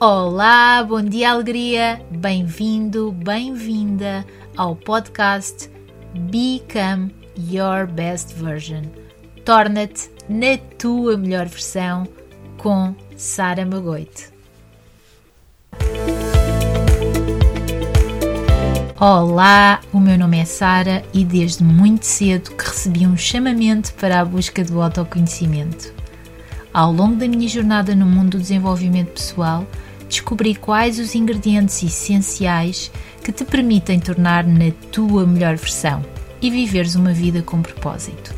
Olá, bom dia, alegria! Bem-vindo, bem-vinda ao podcast Become Your Best Version. Torna-te na tua melhor versão com Sara Magoite. Olá, o meu nome é Sara e desde muito cedo que recebi um chamamento para a busca do autoconhecimento. Ao longo da minha jornada no mundo do desenvolvimento pessoal, descobri quais os ingredientes essenciais que te permitem tornar na tua melhor versão e viveres uma vida com propósito.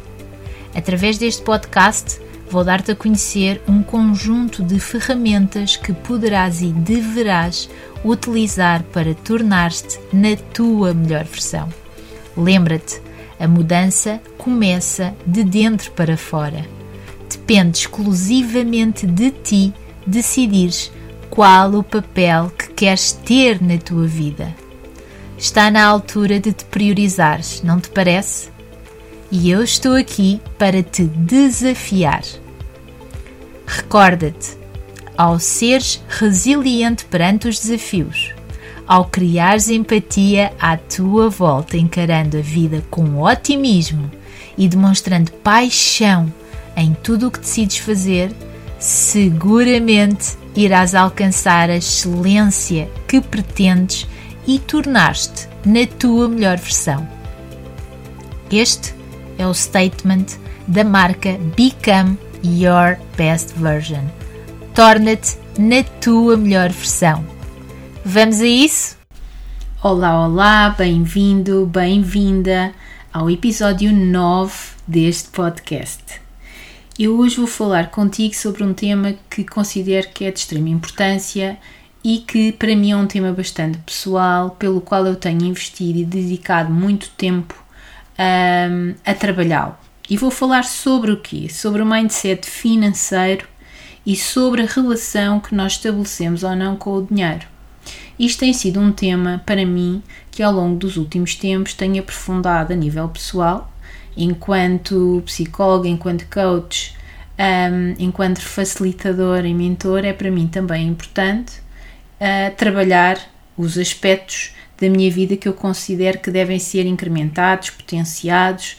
Através deste podcast, vou dar-te a conhecer um conjunto de ferramentas que poderás e deverás utilizar para tornar-te na tua melhor versão. Lembra-te, a mudança começa de dentro para fora. Depende exclusivamente de ti decidires qual o papel que queres ter na tua vida. Está na altura de te priorizares, não te parece? E eu estou aqui para te desafiar. Recorda-te, ao seres resiliente perante os desafios, ao criares empatia à tua volta, encarando a vida com otimismo e demonstrando paixão em tudo o que decides fazer, seguramente irás alcançar a excelência que pretendes e tornar-te na tua melhor versão. Este é o statement da marca Become Your Best Version. Torna-te na tua melhor versão. Vamos a isso? Olá, olá, bem-vindo, bem-vinda ao episódio 9 deste podcast. Eu hoje vou falar contigo sobre um tema que considero que é de extrema importância e que para mim é um tema bastante pessoal, pelo qual eu tenho investido e dedicado muito tempo um, a trabalhá-lo. E vou falar sobre o quê? Sobre o mindset financeiro e sobre a relação que nós estabelecemos ou não com o dinheiro. Isto tem sido um tema para mim que ao longo dos últimos tempos tenho aprofundado a nível pessoal enquanto psicóloga, enquanto coach, um, enquanto facilitador e mentor, é para mim também importante uh, trabalhar os aspectos da minha vida que eu considero que devem ser incrementados, potenciados.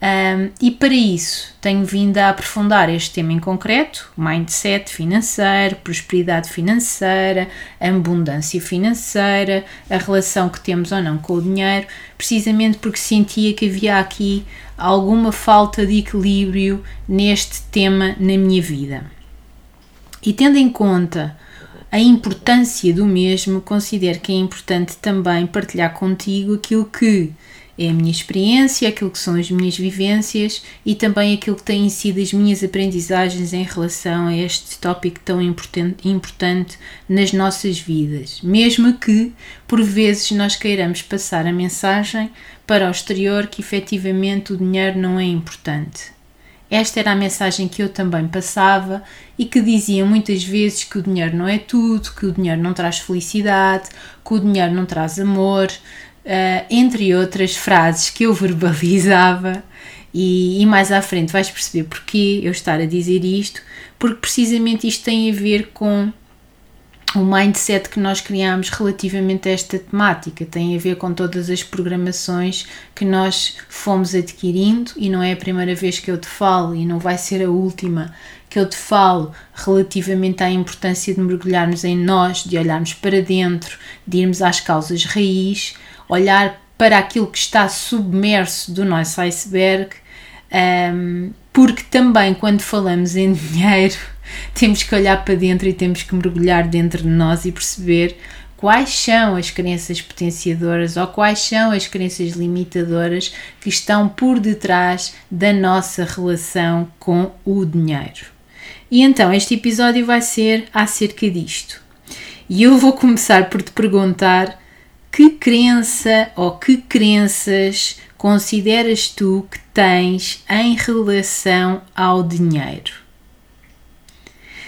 Um, e para isso tenho vindo a aprofundar este tema em concreto: mindset financeiro, prosperidade financeira, abundância financeira, a relação que temos ou não com o dinheiro, precisamente porque sentia que havia aqui alguma falta de equilíbrio neste tema na minha vida. E tendo em conta a importância do mesmo, considero que é importante também partilhar contigo aquilo que é a minha experiência, aquilo que são as minhas vivências e também aquilo que têm sido as minhas aprendizagens em relação a este tópico tão importante, importante nas nossas vidas. Mesmo que, por vezes, nós queiramos passar a mensagem para o exterior que efetivamente o dinheiro não é importante. Esta era a mensagem que eu também passava e que dizia muitas vezes que o dinheiro não é tudo, que o dinheiro não traz felicidade, que o dinheiro não traz amor, uh, entre outras frases que eu verbalizava. E, e, mais à frente vais perceber porque eu estar a dizer isto, porque precisamente isto tem a ver com o mindset que nós criamos relativamente a esta temática tem a ver com todas as programações que nós fomos adquirindo e não é a primeira vez que eu te falo e não vai ser a última que eu te falo relativamente à importância de mergulharmos em nós, de olharmos para dentro, de irmos às causas raiz, olhar para aquilo que está submerso do nosso iceberg, um, porque também quando falamos em dinheiro temos que olhar para dentro e temos que mergulhar dentro de nós e perceber quais são as crenças potenciadoras ou quais são as crenças limitadoras que estão por detrás da nossa relação com o dinheiro. E então este episódio vai ser acerca disto. E eu vou começar por te perguntar que crença ou que crenças consideras tu que tens em relação ao dinheiro?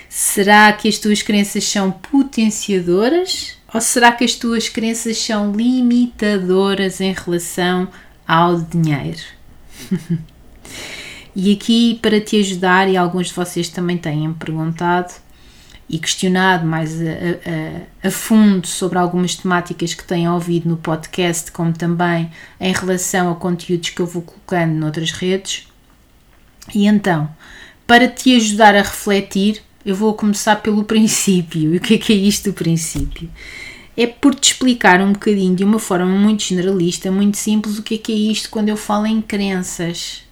Será que as tuas crenças são potenciadoras ou será que as tuas crenças são limitadoras em relação ao dinheiro? e aqui, para te ajudar, e alguns de vocês também têm perguntado, e questionado mais a, a, a, fundo sobre algumas temáticas que têm ouvido no podcast, como também em relação a conteúdos que eu vou colocando noutras redes. E então, para te ajudar a refletir, eu vou começar pelo princípio. E o que é que é isto do princípio? É por te explicar um bocadinho, de uma forma muito generalista, muito simples, o que é que é isto quando eu falo em crenças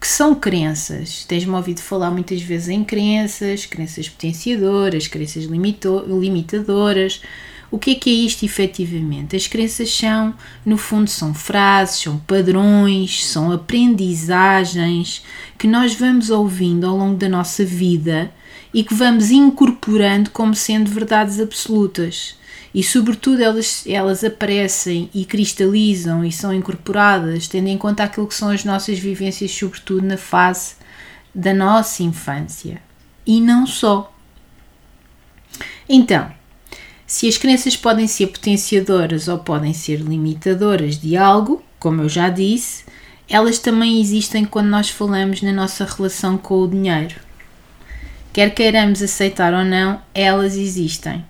que são crenças. Tens-me ouvido falar muitas vezes em crenças, crenças potenciadoras, crenças limitadoras. O que é que é isto efetivamente? As crenças são, no fundo, são frases, são padrões, são aprendizagens que nós vamos ouvindo ao longo da nossa vida e que vamos incorporando como sendo verdades absolutas e, sobretudo, elas, elas aparecem e cristalizam e são incorporadas, tendo em conta aquilo que são as nossas vivências, sobretudo na fase da nossa infância. E não só. Então, se as crenças podem ser potenciadoras ou podem ser limitadoras de algo, como eu já disse, elas também existem quando nós falamos na nossa relação com o dinheiro. Quer queiramos aceitar ou não, elas existem.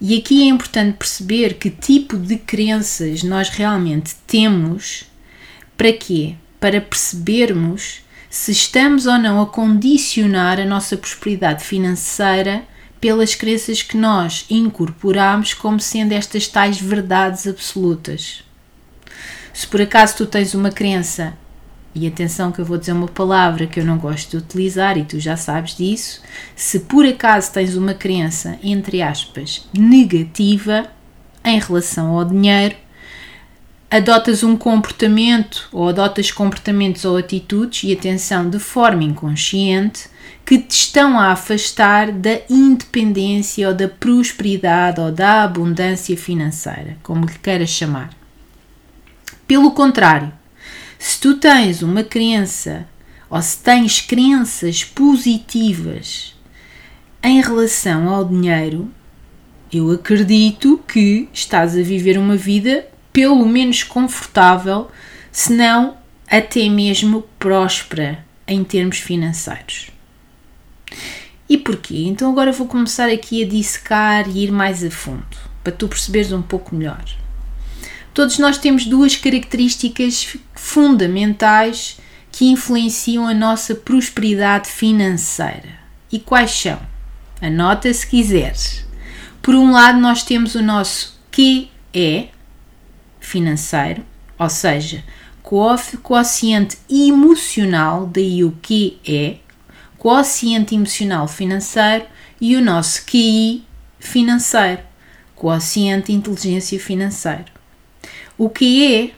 E aqui é importante perceber que tipo de crenças nós realmente temos. Para quê? Para percebermos se estamos ou não a condicionar a nossa prosperidade financeira pelas crenças que nós incorporamos como sendo estas tais verdades absolutas. Se por acaso tu tens uma crença e atenção que eu vou dizer uma palavra que eu não gosto de utilizar e tu já sabes disso. Se por acaso tens uma crença, entre aspas, negativa em relação ao dinheiro, adotas um comportamento ou adotas comportamentos ou atitudes, e atenção, de forma inconsciente, que te estão a afastar da independência ou da prosperidade ou da abundância financeira, como lhe queiras chamar. Pelo contrário, se tu tens uma crença ou se tens crenças positivas em relação ao dinheiro, eu acredito que estás a viver uma vida pelo menos confortável, se não até mesmo próspera em termos financeiros. E porquê? Então agora vou começar aqui a dissecar e ir mais a fundo, para tu perceberes um pouco melhor. Todos nós temos duas características fundamentais que influenciam a nossa prosperidade financeira. E quais são? Anota se quiseres. Por um lado, nós temos o nosso QE financeiro, ou seja, quociente emocional, daí o QE, quociente emocional financeiro, e o nosso QI financeiro, quociente inteligência financeiro. O que é,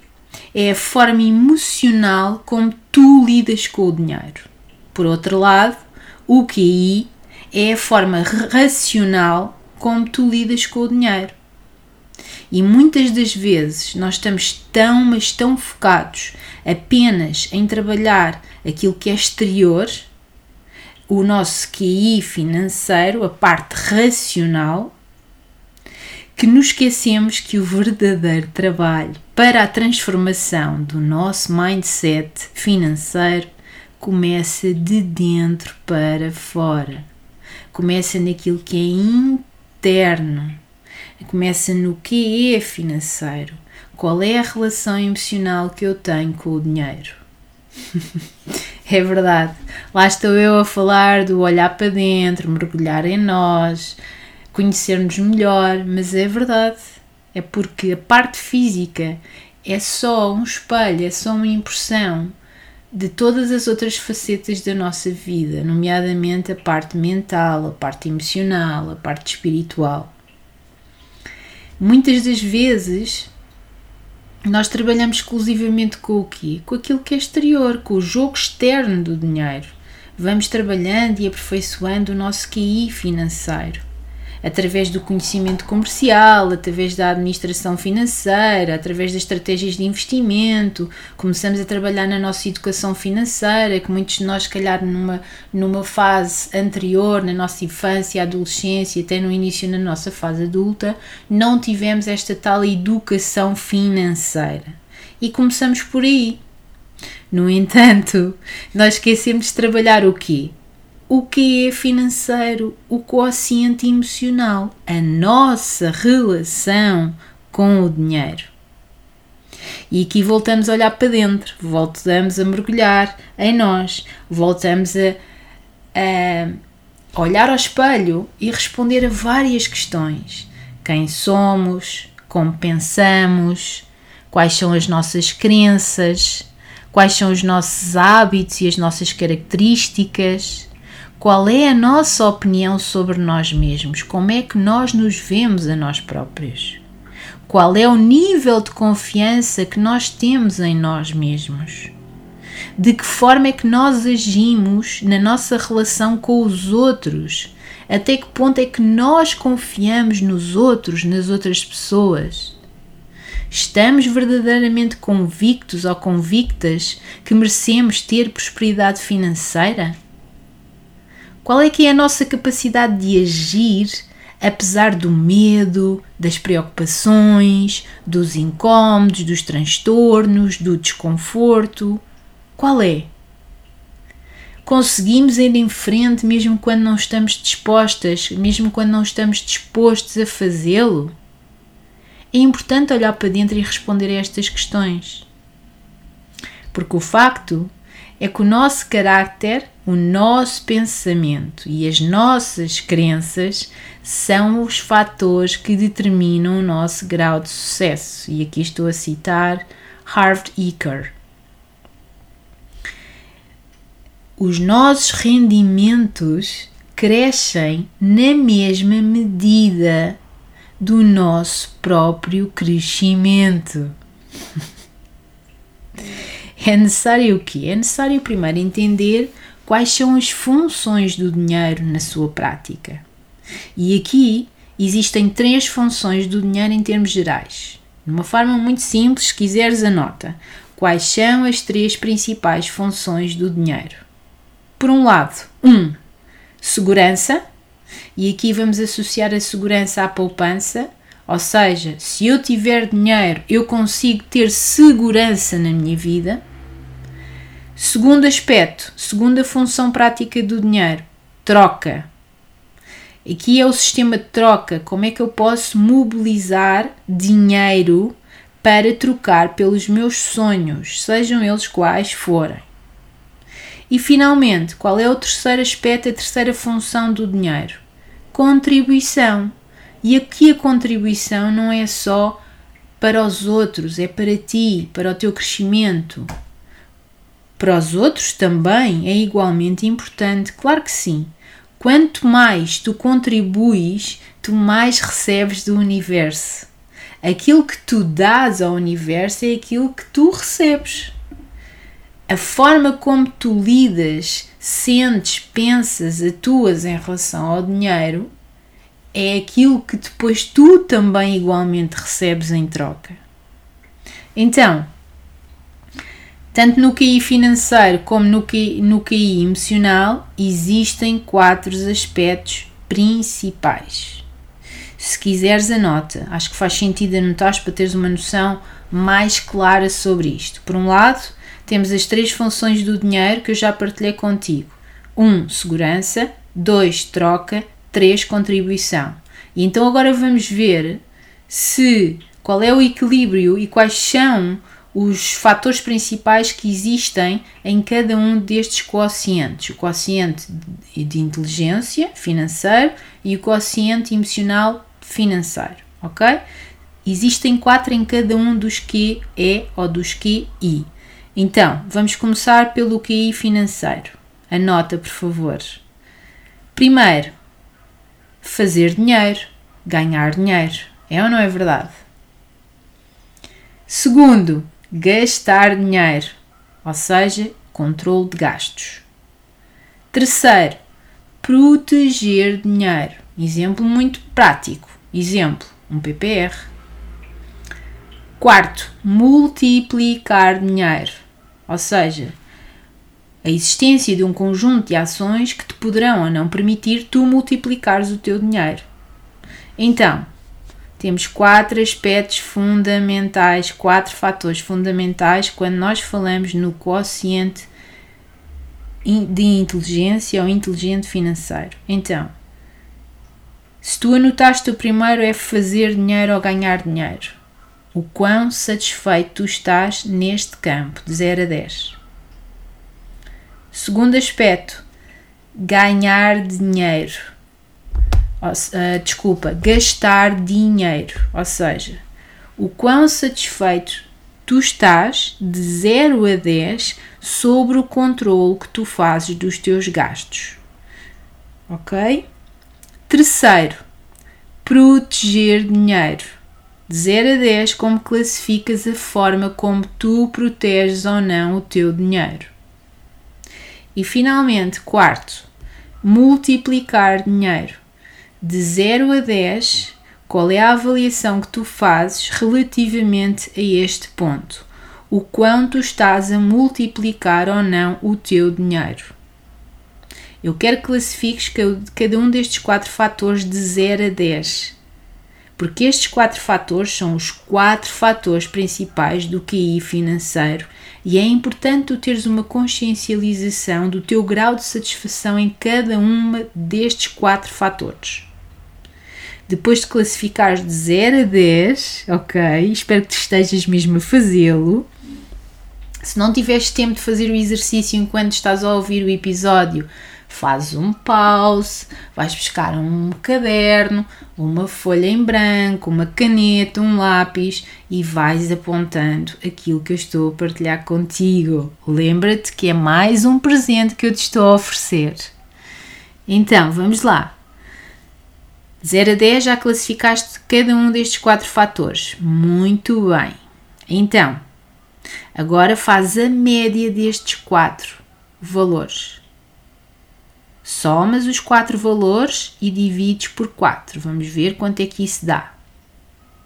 é a forma emocional como tu lidas com o dinheiro. Por outro lado, o QI é a forma racional como tu lidas com o dinheiro. E muitas das vezes nós estamos tão, mas tão focados apenas em trabalhar aquilo que é exterior, o nosso QI financeiro, a parte racional, que nos esquecemos que o verdadeiro trabalho para a transformação do nosso mindset financeiro começa de dentro para fora. Começa naquilo que é interno. Começa no que é financeiro. Qual é a relação emocional que eu tenho com o dinheiro? é verdade. Lá estou eu a falar do olhar para dentro, mergulhar em nós, conhecermos melhor, mas é verdade. É porque a parte física é só um espelho, é só uma impressão de todas as outras facetas da nossa vida, nomeadamente a parte mental, a parte emocional, a parte espiritual. Muitas das vezes nós trabalhamos exclusivamente com o quê? Com aquilo que é exterior, com o jogo externo do dinheiro. Vamos trabalhando e aperfeiçoando o nosso QI financeiro através do conhecimento comercial, através da administração financeira, através das estratégias de investimento, começamos a trabalhar na nossa educação financeira, que muitos de nós, se calhar, numa, numa fase anterior, na nossa infância, adolescência, até no início na nossa fase adulta, não tivemos esta tal educação financeira. E começamos por aí. No entanto, nós esquecemos de trabalhar o quê? O que é financeiro, o quociente emocional, a nossa relação com o dinheiro. E aqui voltamos a olhar para dentro, voltamos a mergulhar em nós, voltamos a, a olhar ao espelho e responder a várias questões: quem somos, como pensamos, quais são as nossas crenças, quais são os nossos hábitos e as nossas características, qual é a nossa opinião sobre nós mesmos, como é que nós nos vemos a nós próprios, qual é o nível de confiança que nós temos em nós mesmos. De que forma é que nós agimos na nossa relação com os outros? Até que ponto é que nós confiamos nos outros, nas outras pessoas? Estamos verdadeiramente convictos ou convictas que merecemos ter prosperidade financeira? Qual é que é a nossa capacidade de agir apesar do medo, das preocupações, dos incômodos, dos transtornos, do desconforto? Qual é? Conseguimos ir em frente mesmo quando não estamos dispostas, mesmo quando não estamos dispostos a fazê-lo? É importante olhar para dentro e responder a estas questões. Porque o facto é que o nosso caráter, o nosso pensamento e as nossas crenças são os fatores que determinam o nosso grau de sucesso. E aqui estou a citar Harvard Eker. Os nossos rendimentos crescem na mesma medida do nosso próprio crescimento. É necessário o quê? É necessário primeiro entender quais são as funções do dinheiro na sua prática. E aqui existem três funções do dinheiro em termos gerais. De uma forma muito simples, se quiseres, anota. Quais são as três principais funções do dinheiro? Por um lado, um, segurança, e aqui vamos associar a segurança à poupança, ou seja, se eu tiver dinheiro, eu consigo ter segurança na minha vida. Segundo aspecto, segunda função prática do dinheiro, troca. Aqui é o sistema de troca. Como é que eu posso mobilizar dinheiro para trocar pelos meus sonhos, sejam eles quais forem? E finalmente, qual é o terceiro aspecto, a terceira função do dinheiro? Contribuição. E aqui a contribuição não é só para os outros, é para ti, para o teu crescimento. Para os outros também é igualmente importante, claro que sim. Quanto mais tu contribuis, tu mais recebes do universo. Aquilo que tu dás ao universo é aquilo que tu recebes a forma como tu lidas, sentes, pensas, atuas em relação ao dinheiro é aquilo que depois tu também igualmente recebes em troca. Então, tanto no QI financeiro como no QI, no QI emocional, existem quatro aspectos principais. Se quiseres, anota. Acho que faz sentido anotar para teres uma noção mais clara sobre isto. Por um lado, temos as três funções do dinheiro que eu já partilhei contigo. 1. Um, segurança. 2. Troca. 3. Contribuição. E então agora vamos ver se qual é o equilíbrio e quais são os fatores principais que existem em cada um destes quocientes. O quociente de inteligência financeiro e o quociente emocional financeiro, ok? Existem quatro em cada um dos QE ou dos QI. Então, vamos começar pelo QI financeiro. Anota, por favor. Primeiro, fazer dinheiro, ganhar dinheiro. É ou não é verdade? Segundo, gastar dinheiro, ou seja, controle de gastos. Terceiro, proteger dinheiro. Exemplo muito prático. Exemplo, um PPR. Quarto, multiplicar dinheiro ou seja, a existência de um conjunto de ações que te poderão ou não permitir tu multiplicares o teu dinheiro. Então, temos quatro aspectos fundamentais, quatro fatores fundamentais quando nós falamos no quociente de inteligência ou inteligente financeiro. Então, se tu anotaste o primeiro é fazer dinheiro ou ganhar dinheiro, o quão satisfeito tu estás neste campo, de 0 a 10. Segundo aspecto, ganhar dinheiro. Uh, desculpa, gastar dinheiro. Ou seja, o quão satisfeito tu estás de 0 a 10 sobre o controle que tu fazes dos teus gastos. Ok? Terceiro, proteger dinheiro. De 0 a 10, como classificas a forma como tu proteges ou não o teu dinheiro. E finalmente, quarto, multiplicar dinheiro. De 0 a 10, qual é a avaliação que tu fazes relativamente a este ponto? O quanto estás a multiplicar ou não o teu dinheiro? Eu quero que classifiques cada um destes quatro fatores de 0 a 10. Porque estes quatro fatores são os quatro fatores principais do QI financeiro e é importante tu teres uma consciencialização do teu grau de satisfação em cada uma destes quatro fatores. Depois de classificares de 0 a 10, ok? Espero que estejas mesmo a fazê-lo. Se não tiveres tempo de fazer o exercício enquanto estás a ouvir o episódio, fazes um pause, vais buscar um caderno, uma folha em branco, uma caneta, um lápis e vais apontando aquilo que eu estou a partilhar contigo. Lembra-te que é mais um presente que eu te estou a oferecer. Então, vamos lá. 0 a 10 já classificaste cada um destes quatro fatores. Muito bem. Então, agora faz a média destes quatro valores somas os quatro valores e divides por 4. Vamos ver quanto é que isso dá.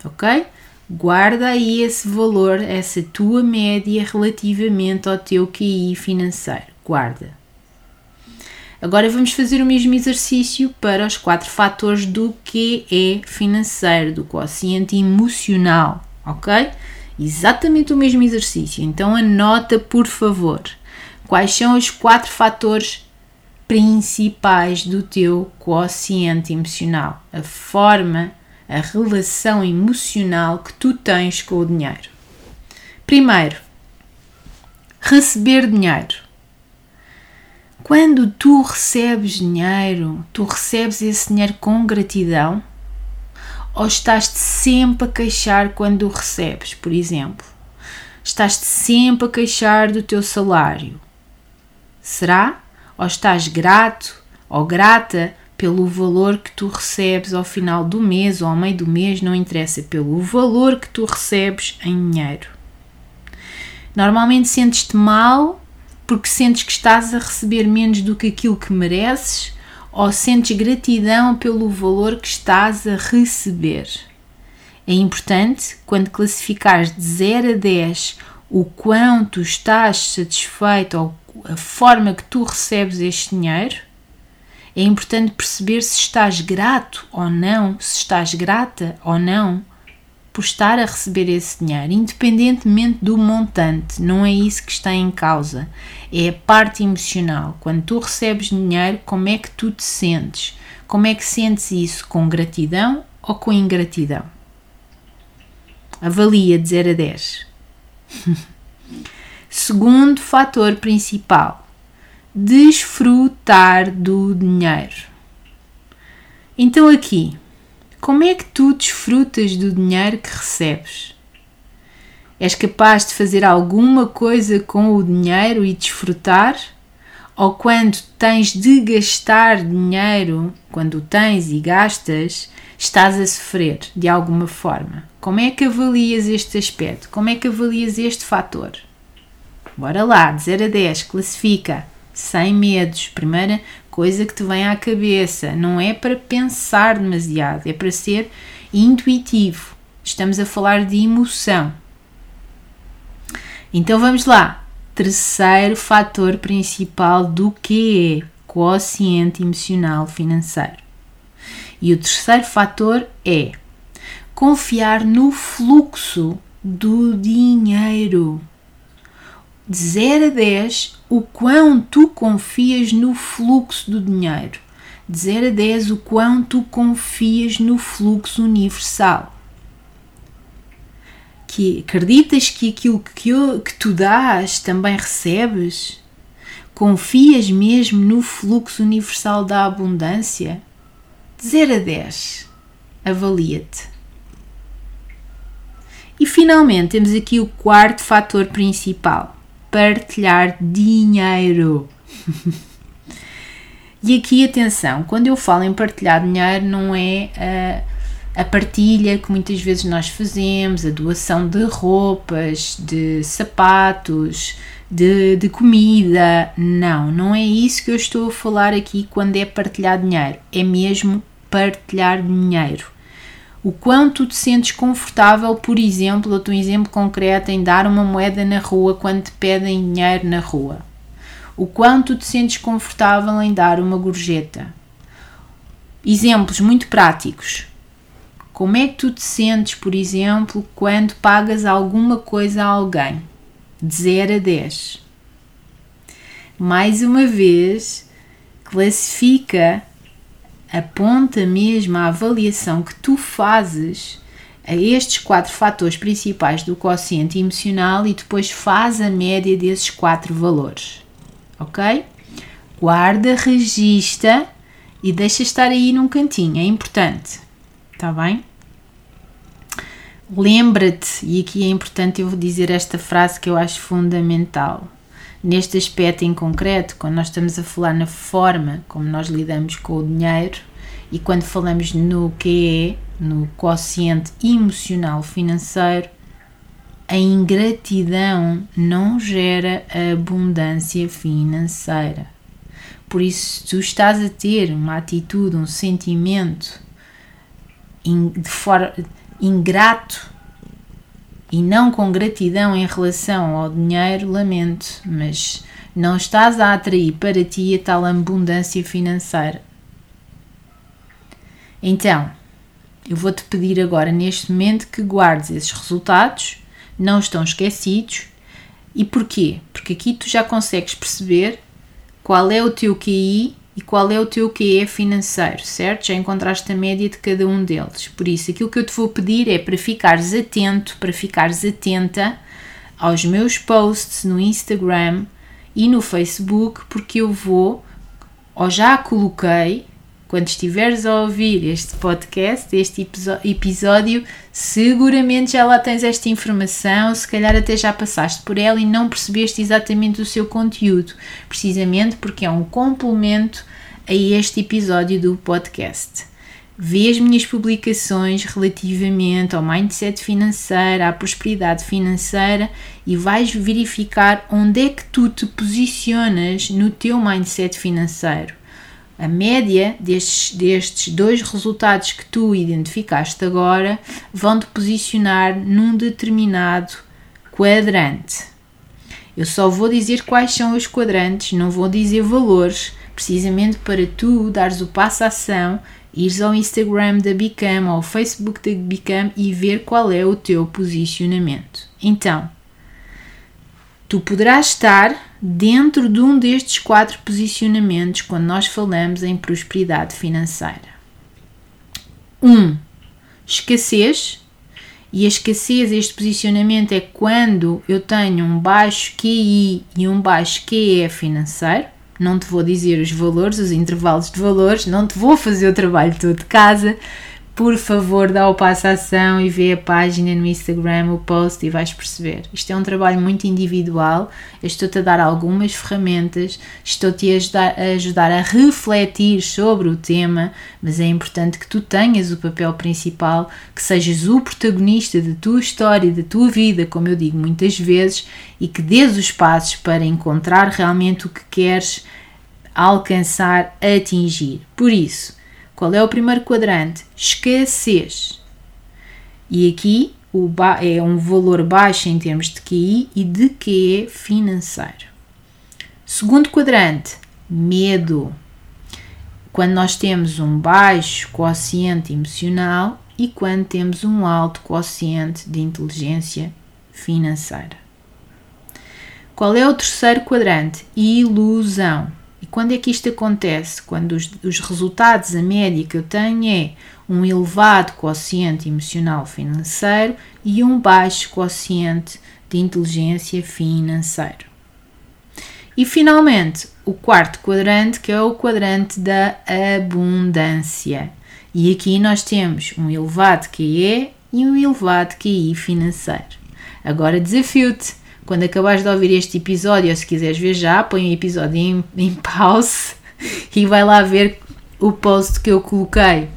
Ok? Guarda aí esse valor, essa tua média relativamente ao teu QI financeiro. Guarda. Agora vamos fazer o mesmo exercício para os quatro fatores do QE financeiro, do quociente emocional, ok? Exatamente o mesmo exercício. Então anota, por favor, quais são os quatro fatores principais do teu quociente emocional, a forma, a relação emocional que tu tens com o dinheiro. Primeiro, receber dinheiro. Quando tu recebes dinheiro, tu recebes esse dinheiro com gratidão ou estás-te sempre a queixar quando o recebes, por exemplo? Estás-te sempre a queixar do teu salário. Será? ou estás grato ou grata pelo valor que tu recebes ao final do mês ou ao meio do mês, não interessa, pelo valor que tu recebes em dinheiro. Normalmente sentes-te mal porque sentes que estás a receber menos do que aquilo que mereces ou sentes gratidão pelo valor que estás a receber. É importante, quando classificares de 0 a 10 o quanto estás satisfeito ou a forma que tu recebes este dinheiro, é importante perceber se estás grato ou não, se estás grata ou não por estar a receber esse dinheiro, independentemente do montante, não é isso que está em causa, é a parte emocional. Quando tu recebes dinheiro, como é que tu te sentes? Como é que sentes isso? Com gratidão ou com ingratidão? Avalia de 0 a 10. Segundo fator principal: desfrutar do dinheiro. Então, aqui, como é que tu desfrutas do dinheiro que recebes? És capaz de fazer alguma coisa com o dinheiro e desfrutar? Ou quando tens de gastar dinheiro, quando tens e gastas, estás a sofrer de alguma forma? Como é que avalias este aspecto? Como é que avalias este fator? Bora lá, de 0 a 10, classifica. Sem medos. Primeira coisa que te vem à cabeça. Não é para pensar demasiado, é para ser intuitivo. Estamos a falar de emoção. Então vamos lá. Terceiro fator principal do que é quociente emocional financeiro. E o terceiro fator é confiar no fluxo do dinheiro de 0 a 10, o quão tu confias no fluxo do dinheiro. De 0 a 10, o quão tu confias no fluxo universal. Que acreditas que aquilo que, eu, que tu dás também recebes? Confias mesmo no fluxo universal da abundância? De 0 a 10, avalia-te. E finalmente temos aqui o quarto fator principal: partilhar dinheiro. e aqui atenção, quando eu falo em partilhar dinheiro, não é a, a partilha que muitas vezes nós fazemos, a doação de roupas, de sapatos, de, de, comida. Não, não é isso que eu estou a falar aqui quando é partilhar dinheiro. É mesmo partilhar dinheiro o quanto te sentes confortável, por exemplo, dou-te um exemplo concreto em dar uma moeda na rua quando te pedem dinheiro na rua. O quanto te sentes confortável em dar uma gorjeta. Exemplos muito práticos. Como é que tu te sentes, por exemplo, quando pagas alguma coisa a alguém? De 0 a 10. Mais uma vez, classifica aponta mesmo a avaliação que tu fazes a estes quatro fatores principais do quociente emocional e depois faz a média desses quatro valores. Ok? Guarda, registra e deixa estar aí num cantinho, é importante. Tá bem? Lembra-te, e aqui é importante eu dizer esta frase que eu acho fundamental. Neste aspecto em concreto, quando nós estamos a falar na forma como nós lidamos com o dinheiro e quando falamos no que é, no quociente emocional financeiro, a ingratidão não gera abundância financeira. Por isso, se tu estás a ter uma atitude, um sentimento de ingrato e não com gratidão em relação ao dinheiro, lamento, mas não estás a atrair para ti a tal abundância financeira. Então, eu vou-te pedir agora, neste momento, que guardes esses resultados, não estão esquecidos. E porquê? Porque aqui tu já consegues perceber qual é o teu QI e qual é o teu QE financeiro, certo? Já encontraste a média de cada um deles. Por isso, aquilo que eu te vou pedir é para ficares atento, para ficares atenta aos meus posts no Instagram e no Facebook, porque eu vou, ou já coloquei, quando estiveres a ouvir este podcast, este episódio, seguramente já lá tens esta informação, se calhar até já passaste por ela e não percebeste exatamente o seu conteúdo, precisamente porque é um complemento a este episódio do podcast. Vê as minhas publicações relativamente ao mindset financeiro, à prosperidade financeira e vais verificar onde é que tu te posicionas no teu mindset financeiro a média destes, destes dois resultados que tu identificaste agora vão te posicionar num determinado quadrante. Eu só vou dizer quais são os quadrantes, não vou dizer valores, precisamente para tu dares o passo à ação, ires ao Instagram da Bicam ou ao Facebook da Bicam e ver qual é o teu posicionamento. Então, tu poderás estar dentro de um destes quatro posicionamentos quando nós falamos em prosperidade financeira. 1. Um, escassez. E a escassez, este posicionamento é quando eu tenho um baixo QI e um baixo QE financeiro. Não te vou dizer os valores, os intervalos de valores, não te vou fazer o trabalho todo de casa, por favor, dá o passo à ação e vê a página no Instagram, o post e vais perceber. Isto é um trabalho muito individual. Estou-te a dar algumas ferramentas, estou-te a ajudar, a ajudar a refletir sobre o tema, mas é importante que tu tenhas o papel principal, que sejas o protagonista da tua história, da tua vida, como eu digo muitas vezes, e que dês os passos para encontrar realmente o que queres alcançar, atingir. Por isso, qual é o primeiro quadrante? Escassez. E aqui é um valor baixo em termos de QI e de QE financeiro. Segundo quadrante, medo. Quando nós temos um baixo quociente emocional e quando temos um alto quociente de inteligência financeira. Qual é o terceiro quadrante? Ilusão. E quando é que isto acontece? Quando os, os resultados, a média que eu tenho é um elevado quociente emocional financeiro e um baixo quociente de inteligência financeira. E finalmente, o quarto quadrante, que é o quadrante da abundância. E aqui nós temos um elevado QE e um elevado QI financeiro. Agora desafio-te, quando acabares de ouvir este episódio, ou se quiseres ver já, põe o episódio em, em pause e vai lá ver o post que eu coloquei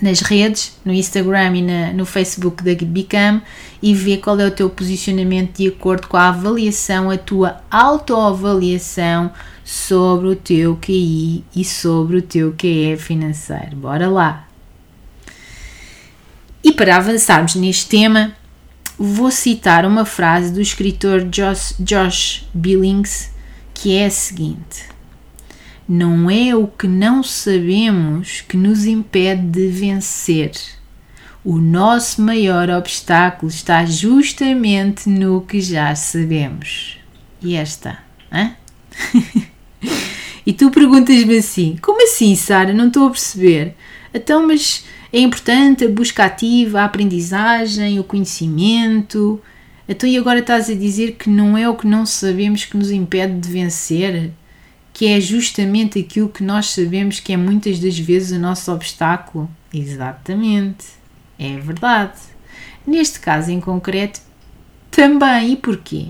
nas redes, no Instagram e na, no Facebook da Bicam e vê qual é o teu posicionamento de acordo com a avaliação, a tua autoavaliação sobre o teu QI e sobre o teu QE financeiro. Bora lá! E para avançarmos neste tema, vou citar uma frase do escritor Josh, Josh Billings que é a seguinte não é o que não sabemos que nos impede de vencer. O nosso maior obstáculo está justamente no que já sabemos. E esta, hã? e tu perguntas-me assim: como assim, Sara? Não estou a perceber. Então, mas é importante a busca ativa, a aprendizagem, o conhecimento. Então, e agora estás a dizer que não é o que não sabemos que nos impede de vencer? que é justamente aquilo que nós sabemos que é muitas das vezes o nosso obstáculo. Exatamente, é verdade. Neste caso em concreto, também. E porquê?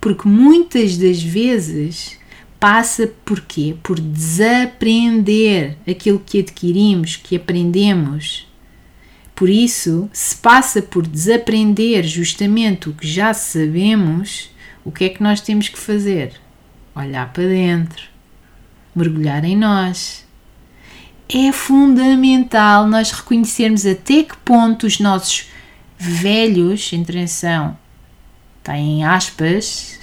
Porque muitas das vezes passa por quê? Por desaprender aquilo que adquirimos, que aprendemos. Por isso, se passa por desaprender justamente o que já sabemos, o que é que nós temos que fazer? olhar para dentro, mergulhar em nós. É fundamental nós reconhecermos até que ponto os nossos velhos, atenção, está em aspas,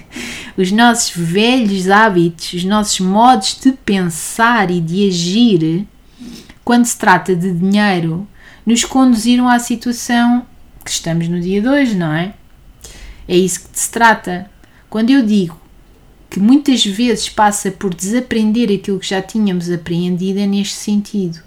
os nossos velhos hábitos, os nossos modos de pensar e de agir, quando se trata de dinheiro, nos conduziram à situação que estamos no dia 2, não é? É isso que se trata. Quando eu digo que muitas vezes passa por desaprender aquilo que já tínhamos aprendido é neste sentido.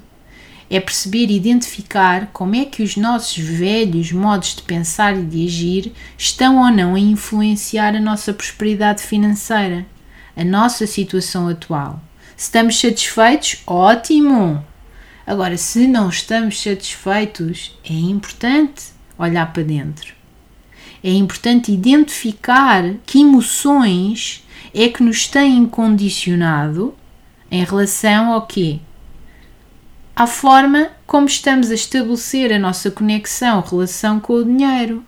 É perceber e identificar como é que os nossos velhos modos de pensar e de agir estão ou não a influenciar a nossa prosperidade financeira, a nossa situação atual. Estamos satisfeitos, ótimo! Agora, se não estamos satisfeitos, é importante olhar para dentro. É importante identificar que emoções é que nos têm condicionado em relação ao quê? À forma como estamos a estabelecer a nossa conexão, relação com o dinheiro.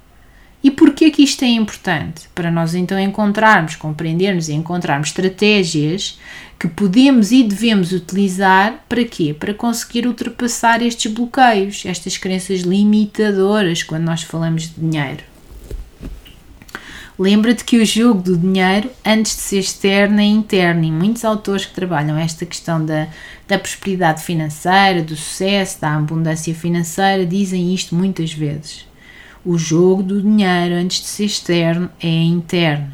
E porquê que isto é importante? Para nós então encontrarmos, compreendermos e encontrarmos estratégias que podemos e devemos utilizar para quê? Para conseguir ultrapassar estes bloqueios, estas crenças limitadoras quando nós falamos de dinheiro. Lembra-te que o jogo do dinheiro, antes de ser externo, é interno, e muitos autores que trabalham esta questão da, da prosperidade financeira, do sucesso, da abundância financeira, dizem isto muitas vezes. O jogo do dinheiro, antes de ser externo, é interno.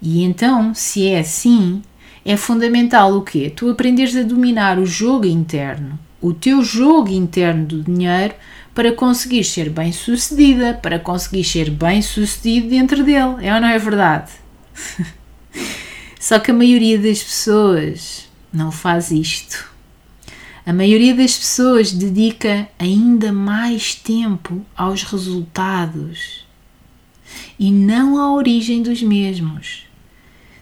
E então, se é assim, é fundamental o quê? Tu aprenderes a dominar o jogo interno, o teu jogo interno do dinheiro, para conseguir ser bem sucedida, para conseguir ser bem sucedido dentro dele. É ou não é verdade? Só que a maioria das pessoas não faz isto. A maioria das pessoas dedica ainda mais tempo aos resultados e não à origem dos mesmos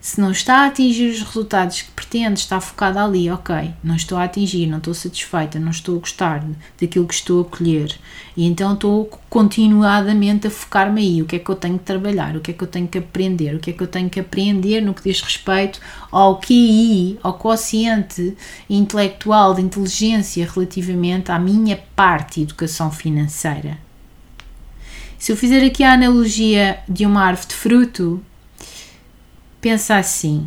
se não está a atingir os resultados que pretende, está focada ali, ok, não estou a atingir, não estou satisfeita, não estou a gostar daquilo que estou a colher, e então estou continuadamente a focar-me aí, o que é que eu tenho que trabalhar, o que é que eu tenho que aprender, o que é que eu tenho que aprender no que diz respeito ao QI, ao quociente intelectual de inteligência relativamente à minha parte de educação financeira. Se eu fizer aqui a analogia de uma árvore de fruto, pensa assim: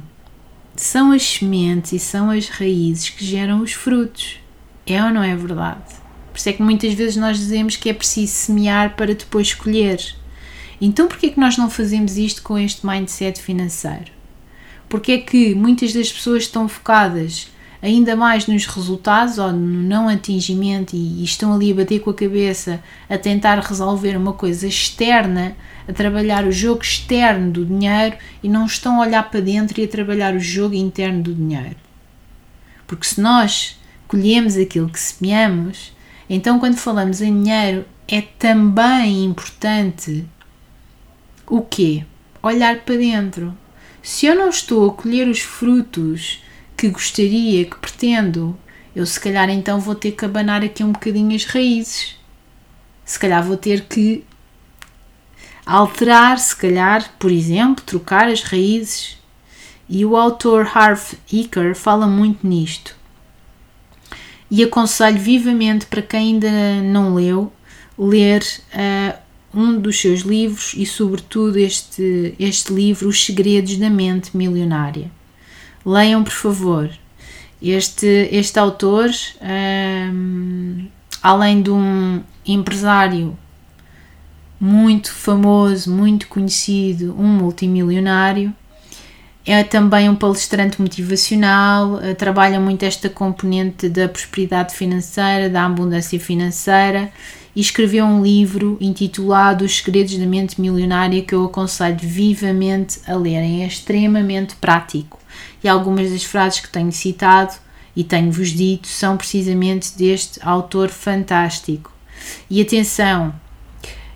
são as sementes e são as raízes que geram os frutos. É ou não é verdade? Por isso é que muitas vezes nós dizemos que é preciso semear para depois colher. Então, porquê é que nós não fazemos isto com este mindset financeiro? Porque é que muitas das pessoas estão focadas ainda mais nos resultados ou no não atingimento e, e estão ali a bater com a cabeça a tentar resolver uma coisa externa, a trabalhar o jogo externo do dinheiro e não estão a olhar para dentro e a trabalhar o jogo interno do dinheiro. Porque se nós colhemos aquilo que semeamos, então quando falamos em dinheiro é também importante o quê? Olhar para dentro. Se eu não estou a colher os frutos que gostaria, que pretendo, eu se calhar então vou ter que abanar aqui um bocadinho as raízes. Se calhar vou ter que alterar, se calhar, por exemplo, trocar as raízes. E o autor Harv Eker fala muito nisto. E aconselho vivamente para quem ainda não leu, ler uh, um dos seus livros e, sobretudo, este, este livro, Os Segredos da Mente Milionária. Leiam, por favor. Este, este autor, um, além de um empresário muito famoso, muito conhecido, um multimilionário, é também um palestrante motivacional, eh, trabalha muito esta componente da prosperidade financeira, da abundância financeira e escreveu um livro intitulado Os Segredos da Mente Milionária que eu aconselho vivamente a lerem. É extremamente prático e algumas das frases que tenho citado e tenho-vos dito são precisamente deste autor fantástico. E atenção,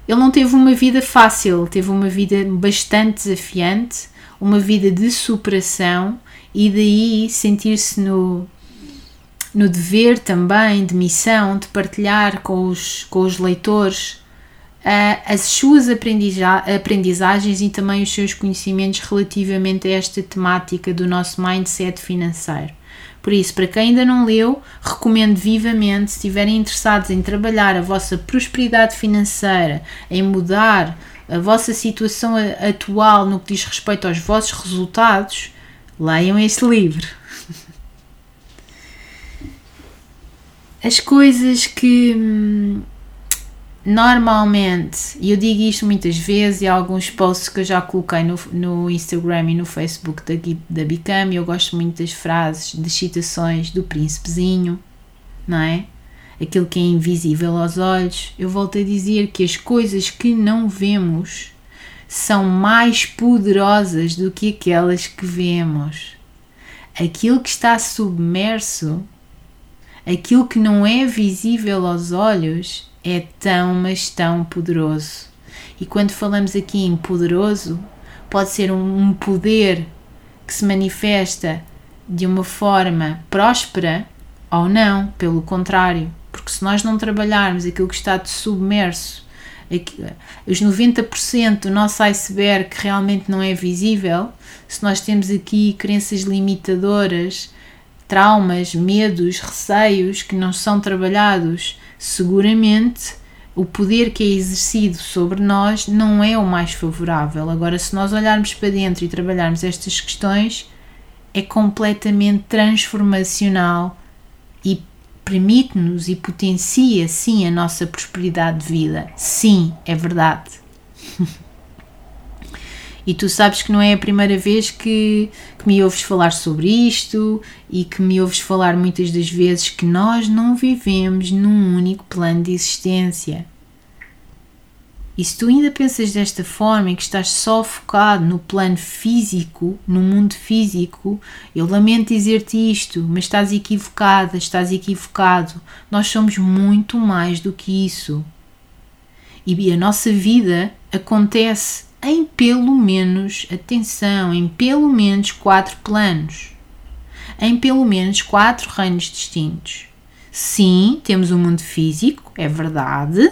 ele não teve uma vida fácil, teve uma vida bastante desafiante, uma vida de superação e daí sentir-se no no dever também de missão de partilhar com os, com os leitores as suas aprendizagens e também os seus conhecimentos relativamente a esta temática do nosso mindset financeiro. Por isso, para quem ainda não leu, recomendo vivamente, se estiverem interessados em trabalhar a vossa prosperidade financeira, em mudar a vossa situação atual no que diz respeito aos vossos resultados, leiam este livro. as coisas que hum, normalmente, e eu digo isto muitas vezes, e há alguns posts que eu já coloquei no, no Instagram e no Facebook da, da Bicam, eu gosto muito das frases, das citações do príncipezinho, não é? Aquilo que é invisível aos olhos. Eu volto a dizer que as coisas que não vemos são mais poderosas do que aquelas que vemos. Aquilo que está submerso aquilo que não é visível aos olhos é tão, mas tão poderoso. E quando falamos aqui em poderoso, pode ser um poder que se manifesta de uma forma próspera ou não, pelo contrário. Porque se nós não trabalharmos aquilo que está de submerso, os 90% do nosso iceberg que realmente não é visível, se nós temos aqui crenças limitadoras, traumas, medos, receios que não são trabalhados, seguramente o poder que é exercido sobre nós não é o mais favorável. Agora, se nós olharmos para dentro e trabalharmos estas questões, é completamente transformacional e permite-nos e potencia sim a nossa prosperidade de vida. Sim, é verdade. E tu sabes que não é a primeira vez que, que me ouves falar sobre isto e que me ouves falar muitas das vezes que nós não vivemos num único plano de existência. E se tu ainda pensas desta forma e que estás só focado no plano físico, no mundo físico, eu lamento dizer-te isto, mas estás equivocada, estás equivocado. Nós somos muito mais do que isso. E a nossa vida acontece em pelo menos, atenção, em pelo menos quatro planos, em pelo menos quatro reinos distintos. Sim, temos o um mundo físico, é verdade,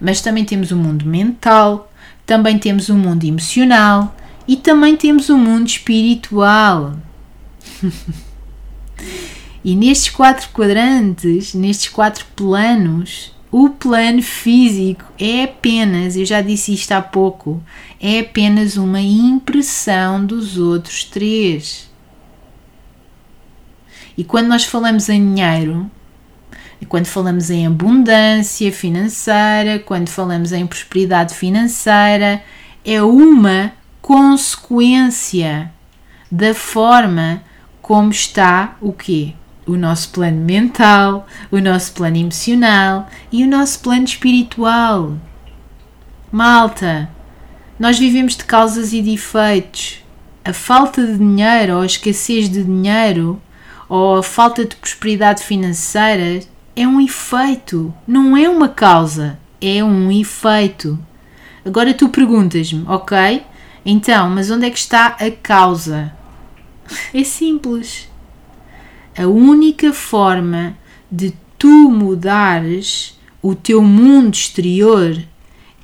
mas também temos o um mundo mental, também temos o um mundo emocional e também temos o mundo espiritual. e nestes quatro quadrantes, nestes quatro planos, o plano físico é apenas, eu já disse isto há pouco, é apenas uma impressão dos outros três. E quando nós falamos em dinheiro, quando falamos em abundância financeira, quando falamos em prosperidade financeira, é uma consequência da forma como está o quê? O nosso plano mental, o nosso plano emocional e o nosso plano espiritual. Malta, nós vivemos de causas e de efeitos. A falta de dinheiro ou a escassez de dinheiro ou a falta de prosperidade financeira é um efeito, não é uma causa, é um efeito. Agora tu perguntas-me, ok? Então, mas onde é que está a causa? É simples. A única forma de tu mudares o teu mundo exterior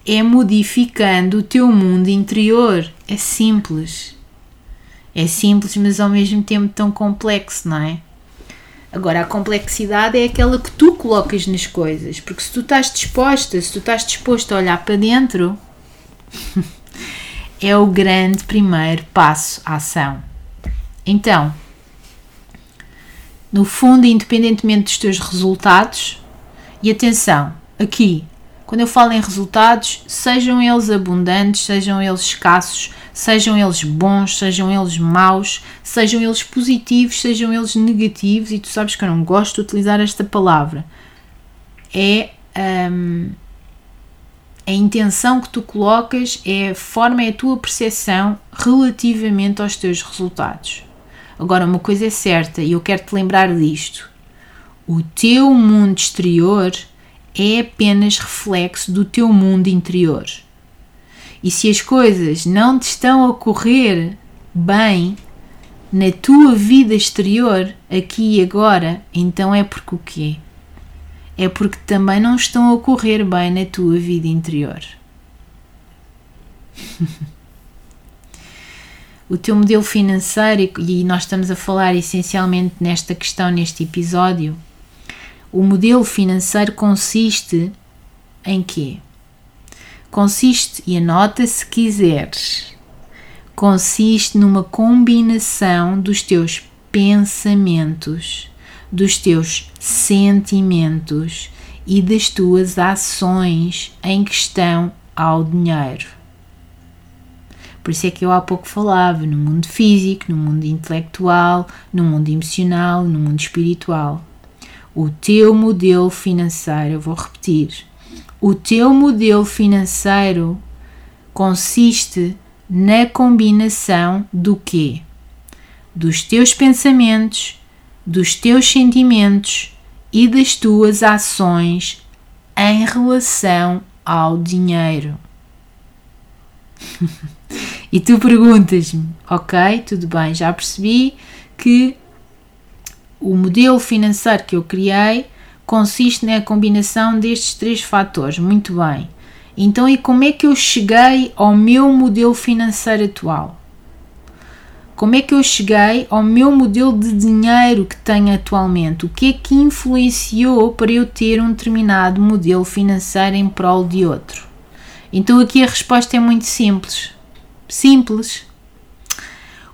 é modificando o teu mundo interior. É simples. É simples, mas ao mesmo tempo tão complexo, não é? Agora, a complexidade é aquela que tu colocas nas coisas, porque se tu estás disposta, se tu estás disposto a olhar para dentro, é o grande primeiro passo à ação. Então, no fundo, independentemente dos teus resultados, e atenção, aqui, quando eu falo em resultados, sejam eles abundantes, sejam eles escassos, sejam eles bons, sejam eles maus, sejam eles positivos, sejam eles negativos, e tu sabes que eu não gosto de utilizar esta palavra. É um, a intenção que tu colocas, é a forma, é a tua percepção relativamente aos teus resultados. Agora, uma coisa é certa e eu quero te lembrar disto: o teu mundo exterior é apenas reflexo do teu mundo interior. E se as coisas não te estão a ocorrer bem na tua vida exterior, aqui e agora, então é porque o quê? É porque também não estão a ocorrer bem na tua vida interior. o teu modelo financeiro, e nós estamos a falar essencialmente nesta questão, neste episódio, o modelo financeiro consiste em quê? Consiste, e anota se quiseres, consiste numa combinação dos teus pensamentos, dos teus sentimentos e das tuas ações em questão ao dinheiro. Por isso é que eu há pouco falava no mundo físico, no mundo intelectual, no mundo emocional, no mundo espiritual. O teu modelo financeiro, eu vou repetir, o teu modelo financeiro consiste na combinação do quê? Dos teus pensamentos, dos teus sentimentos e das tuas ações em relação ao dinheiro. E tu perguntas-me, ok, tudo bem, já percebi que o modelo financeiro que eu criei consiste na combinação destes três fatores. Muito bem. Então, e como é que eu cheguei ao meu modelo financeiro atual? Como é que eu cheguei ao meu modelo de dinheiro que tenho atualmente? O que é que influenciou para eu ter um determinado modelo financeiro em prol de outro? Então, aqui a resposta é muito simples. Simples.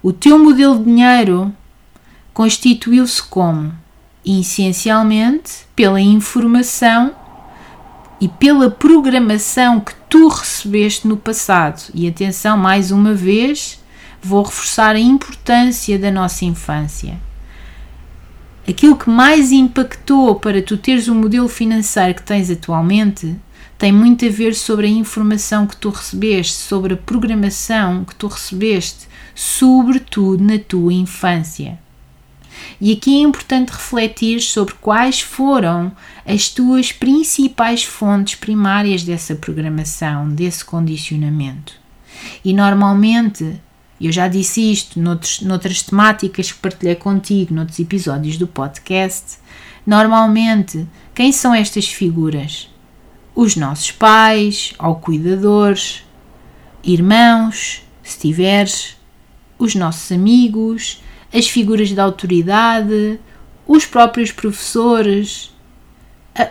O teu modelo de dinheiro constituiu-se como, essencialmente, pela informação e pela programação que tu recebeste no passado. E atenção, mais uma vez, vou reforçar a importância da nossa infância. Aquilo que mais impactou para tu teres o modelo financeiro que tens atualmente tem muito a ver sobre a informação que tu recebeste, sobre a programação que tu recebeste, sobretudo na tua infância. E aqui é importante refletir sobre quais foram as tuas principais fontes primárias dessa programação, desse condicionamento. E normalmente, eu já disse isto noutros, noutras temáticas que partilhei contigo, noutros episódios do podcast, normalmente, quem são estas figuras? Os nossos pais, ou cuidadores, irmãos, se tiveres, os nossos amigos, as figuras de autoridade, os próprios professores,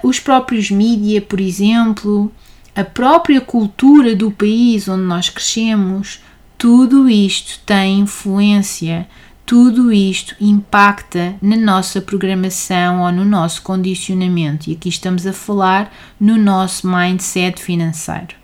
os próprios mídia, por exemplo, a própria cultura do país onde nós crescemos, tudo isto tem influência tudo isto impacta na nossa programação ou no nosso condicionamento, e aqui estamos a falar no nosso mindset financeiro.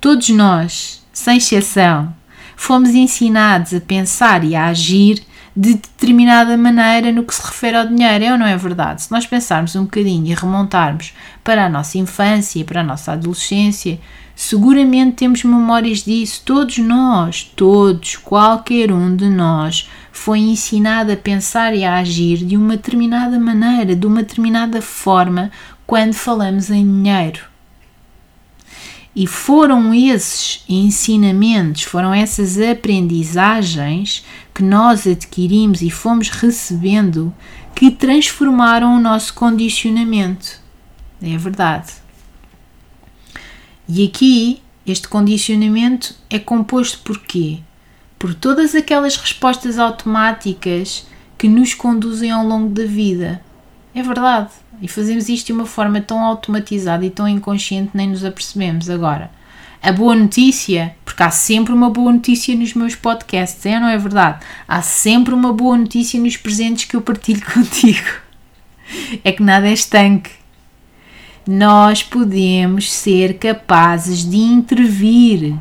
todos nós, sem exceção, fomos ensinados a pensar e a agir de determinada maneira no que se refere ao dinheiro, é ou não é verdade? Se nós pensarmos um bocadinho e remontarmos para a nossa infância para a nossa adolescência, seguramente temos memórias disso. Todos nós, todos, qualquer um de nós foi ensinado a pensar e a agir de uma determinada maneira, de uma determinada forma, quando falamos em dinheiro. E foram esses ensinamentos, foram essas aprendizagens que nós adquirimos e fomos recebendo que transformaram o nosso condicionamento. É verdade. E aqui, este condicionamento é composto por quê? Por todas aquelas respostas automáticas que nos conduzem ao longo da vida. É verdade. E fazemos isto de uma forma tão automatizada e tão inconsciente nem nos apercebemos agora. A boa notícia, porque há sempre uma boa notícia nos meus podcasts, é não é verdade? Há sempre uma boa notícia nos presentes que eu partilho contigo. É que nada é estanque. Nós podemos ser capazes de intervir,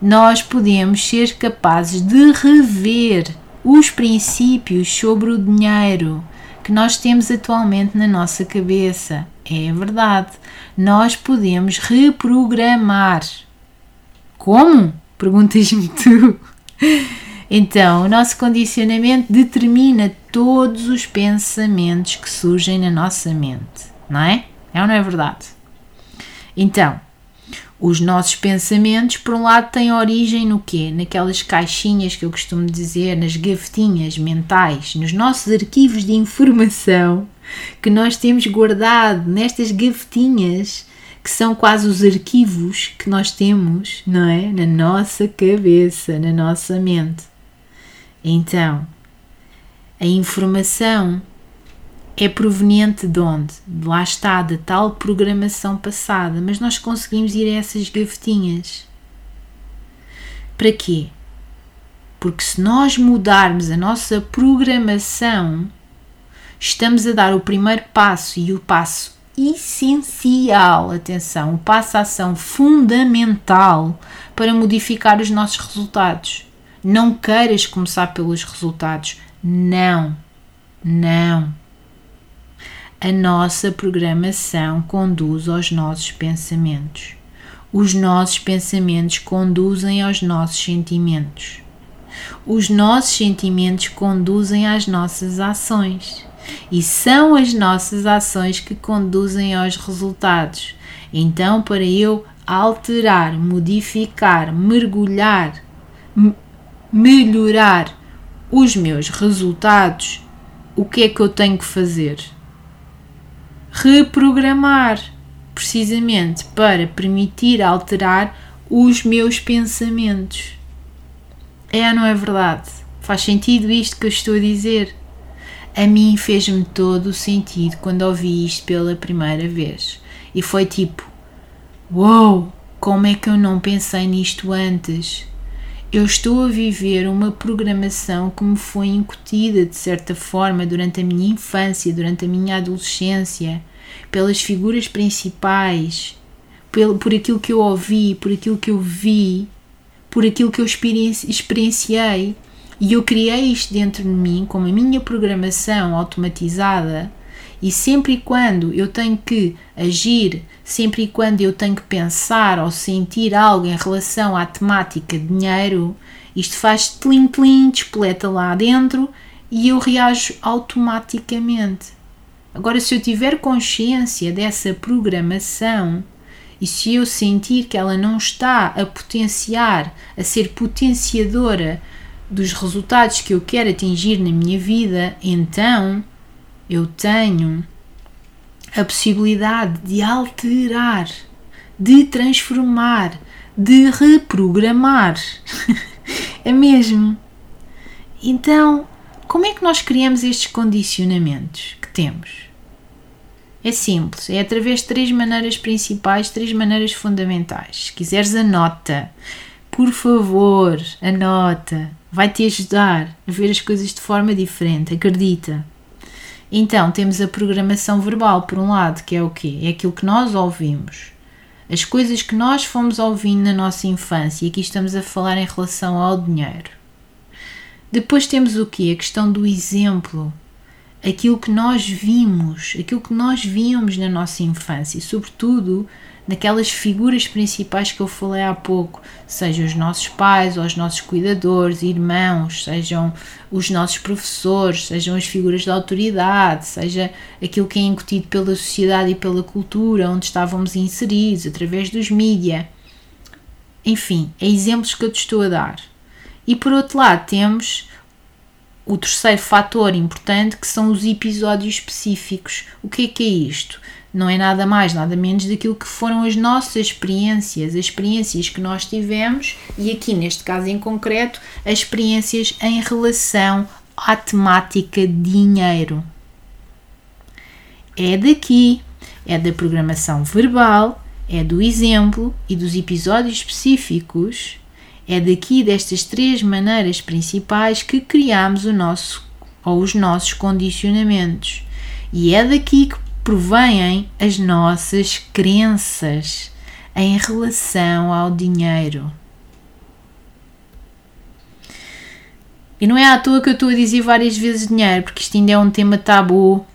nós podemos ser capazes de rever os princípios sobre o dinheiro que nós temos atualmente na nossa cabeça. É verdade. Nós podemos reprogramar. Como? Perguntas-me tu. Então, o nosso condicionamento determina todos os pensamentos que surgem na nossa mente, não é? É ou não é verdade? Então, os nossos pensamentos, por um lado, têm origem no quê? Naquelas caixinhas que eu costumo dizer, nas gavetinhas mentais, nos nossos arquivos de informação que nós temos guardado nestas gavetinhas que são quase os arquivos que nós temos, não é? Na nossa cabeça, na nossa mente. Então, a informação é proveniente de onde? Lá está, da tal programação passada, mas nós conseguimos ir a essas gavetinhas. Para quê? Porque se nós mudarmos a nossa programação, estamos a dar o primeiro passo e o passo essencial, atenção, o passo ação fundamental para modificar os nossos resultados. Não queiras começar pelos resultados. Não. Não a nossa programação conduz aos nossos pensamentos. Os nossos pensamentos conduzem aos nossos sentimentos. Os nossos sentimentos conduzem às nossas ações. E são as nossas ações que conduzem aos resultados. Então, para eu alterar, modificar, mergulhar, melhorar os meus resultados, o que é que eu tenho que fazer? Reprogramar, precisamente para permitir alterar os meus pensamentos. É não é verdade? Faz sentido isto que eu estou a dizer? A mim fez-me todo o sentido quando ouvi isto pela primeira vez. E foi tipo: Uou, wow, como é que eu não pensei nisto antes? Eu estou a viver uma programação que me foi incutida de certa forma durante a minha infância, durante a minha adolescência, pelas figuras principais, por, por aquilo que eu ouvi, por aquilo que eu vi, por aquilo que eu experienciei. E eu criei isto dentro de mim como a minha programação automatizada e sempre e quando eu tenho que agir, sempre e quando eu tenho que pensar ou sentir algo em relação à temática dinheiro, isto faz tlim-tlim, despoleta lá dentro e eu reajo automaticamente. Agora, se eu tiver consciência dessa programação e se eu sentir que ela não está a potenciar, a ser potenciadora dos resultados que eu quero atingir na minha vida, então eu tenho a possibilidade de alterar, de transformar, de reprogramar. é mesmo. Então, como é que nós criamos estes condicionamentos que temos? É simples, é através de três maneiras principais, três maneiras fundamentais. Se quiseres, anota. Por favor, anota. Vai te ajudar a ver as coisas de forma diferente, acredita. Então, temos a programação verbal, por um lado, que é o quê? É aquilo que nós ouvimos. as coisas que nós fomos ouvindo na nossa infância, e aqui estamos a falar em relação ao dinheiro. Depois temos o que? A questão do exemplo. Aquilo que nós vimos, aquilo que nós víamos na nossa infância, e sobretudo naquelas figuras principais que eu falei há pouco, sejam os nossos pais ou os nossos cuidadores, irmãos, sejam os nossos professores, sejam as figuras de autoridade, seja aquilo que é incutido pela sociedade e pela cultura onde estávamos inseridos, através dos mídia. Enfim, é exemplos que eu te estou a dar. E por outro lado, temos o terceiro fator importante que são os episódios específicos. O que é que é isto? não é nada mais, nada menos daquilo que foram as nossas experiências, as experiências que nós tivemos e aqui neste caso em concreto, as experiências em relação à temática dinheiro. É daqui, é da programação verbal, é do exemplo e dos episódios específicos, é daqui destas três maneiras principais que criamos o nosso ou os nossos condicionamentos. E é daqui que provêm as nossas crenças em relação ao dinheiro. E não é à toa que eu estou a dizer várias vezes dinheiro, porque isto ainda é um tema tabu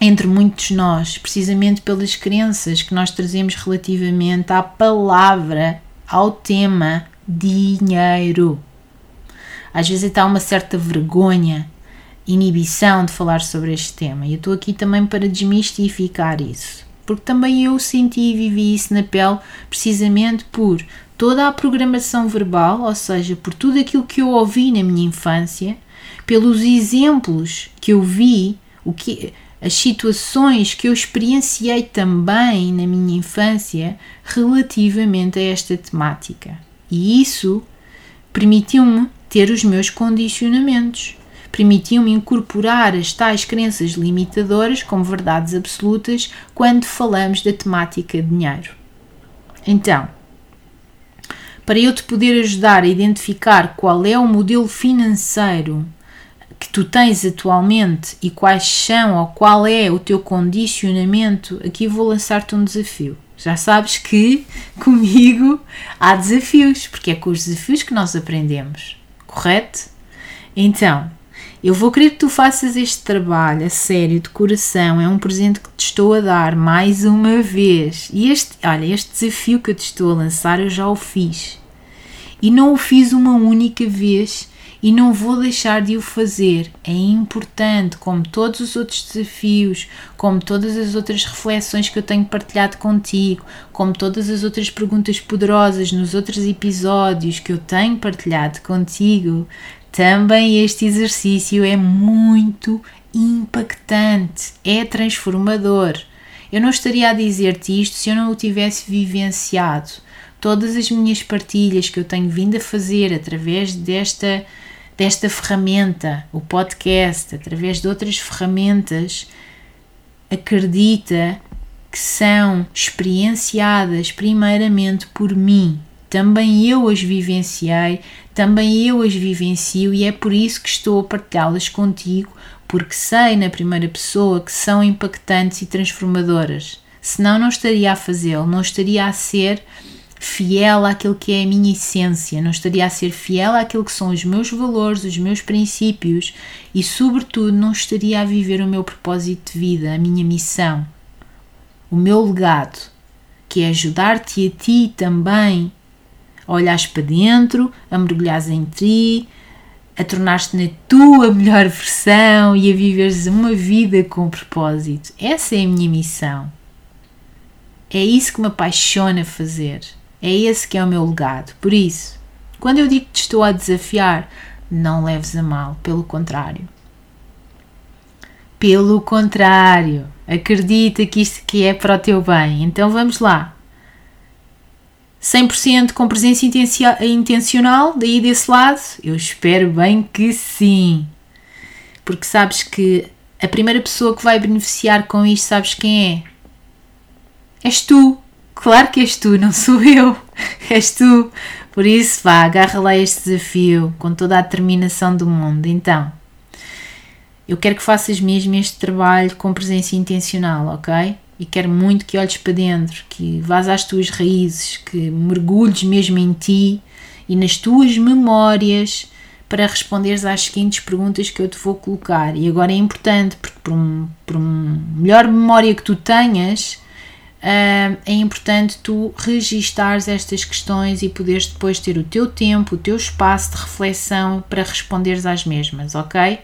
entre muitos nós, precisamente pelas crenças que nós trazemos relativamente à palavra, ao tema dinheiro. Às vezes está uma certa vergonha inibição de falar sobre este tema. E eu estou aqui também para desmistificar isso. Porque também eu senti e vivi isso na pele precisamente por toda a programação verbal, ou seja, por tudo aquilo que eu ouvi na minha infância, pelos exemplos que eu vi, o que as situações que eu experienciei também na minha infância relativamente a esta temática. E isso permitiu-me ter os meus condicionamentos permitiam-me incorporar as tais crenças limitadoras como verdades absolutas quando falamos da temática dinheiro. Então, para eu te poder ajudar a identificar qual é o modelo financeiro que tu tens atualmente e quais são ou qual é o teu condicionamento, aqui vou lançar-te um desafio. Já sabes que comigo há desafios, porque é com os desafios que nós aprendemos, correto? Então, eu vou querer que tu faças este trabalho a sério, de coração. É um presente que te estou a dar mais uma vez. E este, olha, este desafio que eu te estou a lançar, eu já o fiz. E não o fiz uma única vez e não vou deixar de o fazer. É importante, como todos os outros desafios, como todas as outras reflexões que eu tenho partilhado contigo, como todas as outras perguntas poderosas nos outros episódios que eu tenho partilhado contigo, também este exercício é muito impactante, é transformador. Eu não estaria a dizer-te isto se eu não o tivesse vivenciado. Todas as minhas partilhas que eu tenho vindo a fazer através desta, desta ferramenta, o podcast, através de outras ferramentas, acredita que são experienciadas primeiramente por mim, também eu as vivenciei, também eu as vivencio e é por isso que estou a partilhá-las contigo, porque sei na primeira pessoa que são impactantes e transformadoras. Senão não estaria a fazê-lo, não estaria a ser fiel àquilo que é a minha essência, não estaria a ser fiel àquilo que são os meus valores, os meus princípios e, sobretudo, não estaria a viver o meu propósito de vida, a minha missão, o meu legado, que é ajudar-te a ti também a olhares para dentro, a mergulhares em ti, a tornar-te na tua melhor versão e a viveres uma vida com propósito. Essa é a minha missão. É isso que me apaixona fazer. É esse que é o meu legado. Por isso, quando eu digo que te estou a desafiar, não leves a mal, pelo contrário. Pelo contrário, acredita que isto que é para o teu bem. Então vamos lá. 100% com presença intencional, daí desse lado? Eu espero bem que sim. Porque sabes que a primeira pessoa que vai beneficiar com isto, sabes quem é? És tu. Claro que és tu, não sou eu. és tu. Por isso, vá, agarra lá este desafio com toda a determinação do mundo. Então, eu quero que faças mesmo este trabalho com presença intencional, ok? e quero muito que olhes para dentro, que vás às tuas raízes, que mergulhes mesmo em ti e nas tuas memórias para responderes às seguintes perguntas que eu te vou colocar. E agora é importante, porque por, um, por uma melhor memória que tu tenhas, é importante tu registares estas questões e poderes depois ter o teu tempo, o teu espaço de reflexão para responderes às mesmas, ok?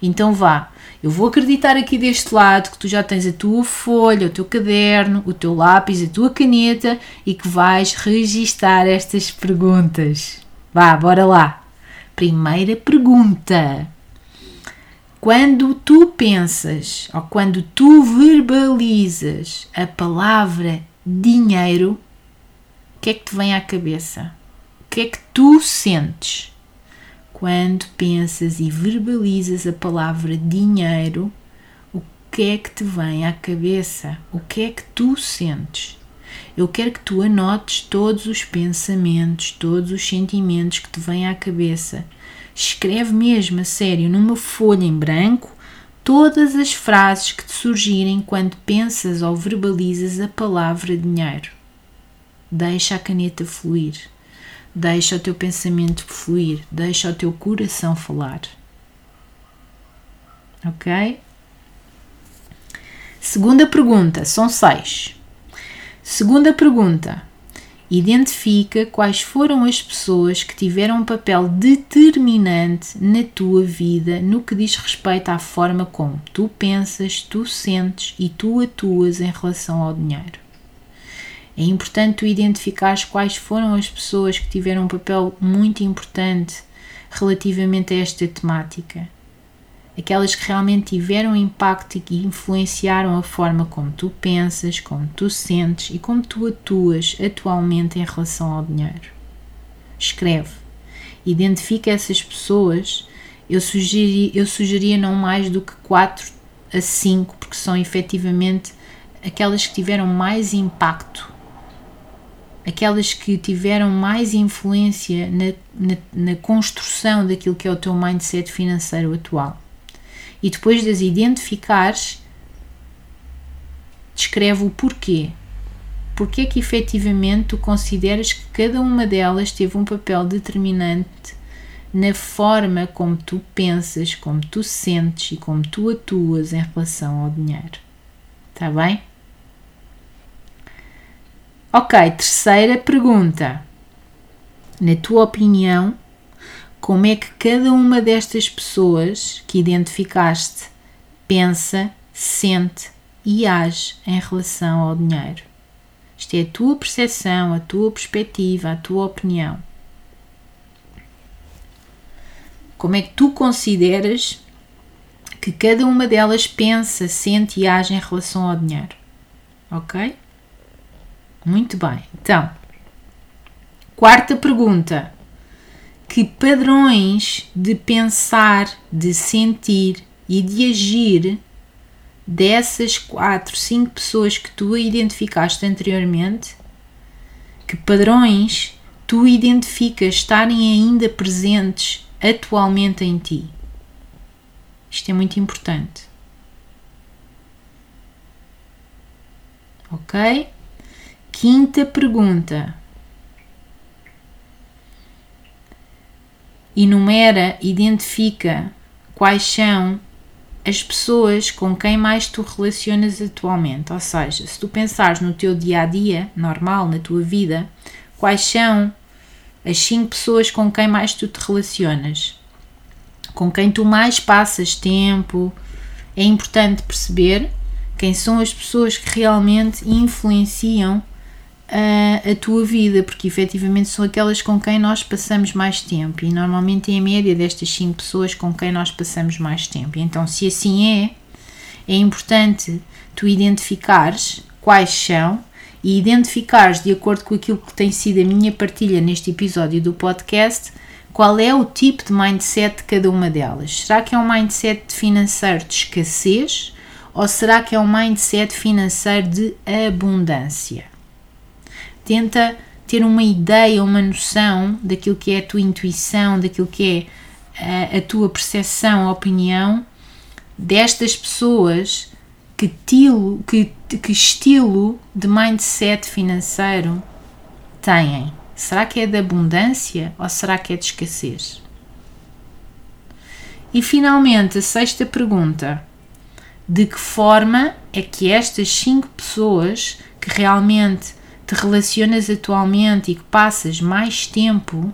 Então vá, eu vou acreditar aqui deste lado que tu já tens a tua folha, o teu caderno, o teu lápis, a tua caneta e que vais registar estas perguntas. Vá, bora lá. Primeira pergunta. Quando tu pensas ou quando tu verbalizas a palavra dinheiro, o que é que te vem à cabeça? O que é que tu sentes? Quando pensas e verbalizas a palavra dinheiro, o que é que te vem à cabeça? O que é que tu sentes? Eu quero que tu anotes todos os pensamentos, todos os sentimentos que te vêm à cabeça Escreve mesmo a sério numa folha em branco todas as frases que te surgirem quando pensas ou verbalizas a palavra dinheiro. Deixa a caneta fluir. Deixa o teu pensamento fluir. Deixa o teu coração falar. Ok? Segunda pergunta, são seis. Segunda pergunta: Identifica quais foram as pessoas que tiveram um papel determinante na tua vida no que diz respeito à forma como tu pensas, tu sentes e tu atuas em relação ao dinheiro. É importante tu identificares quais foram as pessoas que tiveram um papel muito importante relativamente a esta temática aquelas que realmente tiveram impacto e que influenciaram a forma como tu pensas, como tu sentes e como tu atuas atualmente em relação ao dinheiro. Escreve, identifica essas pessoas. Eu, sugeri, eu sugeria não mais do que 4 a 5, porque são efetivamente aquelas que tiveram mais impacto, aquelas que tiveram mais influência na, na, na construção daquilo que é o teu mindset financeiro atual e depois de as identificares, descreve o porquê. Porquê que efetivamente tu consideras que cada uma delas teve um papel determinante na forma como tu pensas, como tu sentes e como tu atuas em relação ao dinheiro. Está bem? Ok, terceira pergunta. Na tua opinião, como é que cada uma destas pessoas que identificaste pensa, sente e age em relação ao dinheiro. Isto é a tua percepção, a tua perspectiva, a tua opinião. Como é que tu consideras que cada uma delas pensa, sente e age em relação ao dinheiro? Ok? Muito bem. Então, quarta pergunta que padrões de pensar, de sentir e de agir dessas quatro, cinco pessoas que tu identificaste anteriormente, que padrões tu identificas estarem ainda presentes atualmente em ti. Isto é muito importante. Ok? Quinta pergunta. Enumera, identifica quais são as pessoas com quem mais tu relacionas atualmente. Ou seja, se tu pensares no teu dia a dia normal, na tua vida, quais são as cinco pessoas com quem mais tu te relacionas, com quem tu mais passas tempo. É importante perceber quem são as pessoas que realmente influenciam a, a tua vida, porque efetivamente são aquelas com quem nós passamos mais tempo e normalmente é a média destas 5 pessoas com quem nós passamos mais tempo. Então, se assim é, é importante tu identificares quais são e identificares, de acordo com aquilo que tem sido a minha partilha neste episódio do podcast, qual é o tipo de mindset de cada uma delas. Será que é um mindset financeiro de escassez ou será que é um mindset financeiro de abundância? Tenta ter uma ideia, uma noção daquilo que é a tua intuição, daquilo que é a, a tua percepção, a opinião destas pessoas que, tilo, que, que estilo de mindset financeiro têm? Será que é de abundância ou será que é de escassez? E finalmente, a sexta pergunta: de que forma é que estas cinco pessoas que realmente te relacionas atualmente e que passas mais tempo,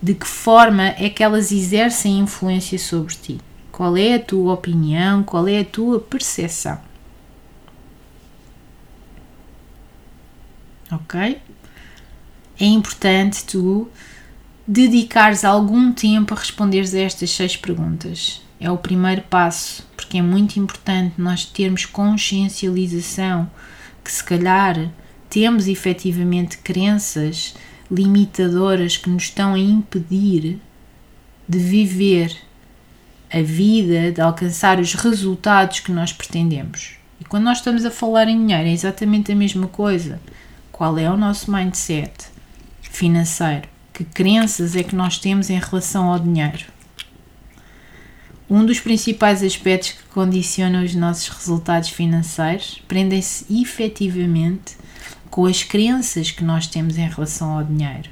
de que forma é que elas exercem influência sobre ti? Qual é a tua opinião? Qual é a tua percepção? Ok? É importante tu dedicares algum tempo a responderes a estas seis perguntas. É o primeiro passo, porque é muito importante nós termos consciencialização que se calhar temos efetivamente crenças limitadoras que nos estão a impedir de viver a vida, de alcançar os resultados que nós pretendemos. E quando nós estamos a falar em dinheiro, é exatamente a mesma coisa. Qual é o nosso mindset financeiro? Que crenças é que nós temos em relação ao dinheiro? Um dos principais aspectos que condicionam os nossos resultados financeiros prendem-se efetivamente com as crenças que nós temos em relação ao dinheiro.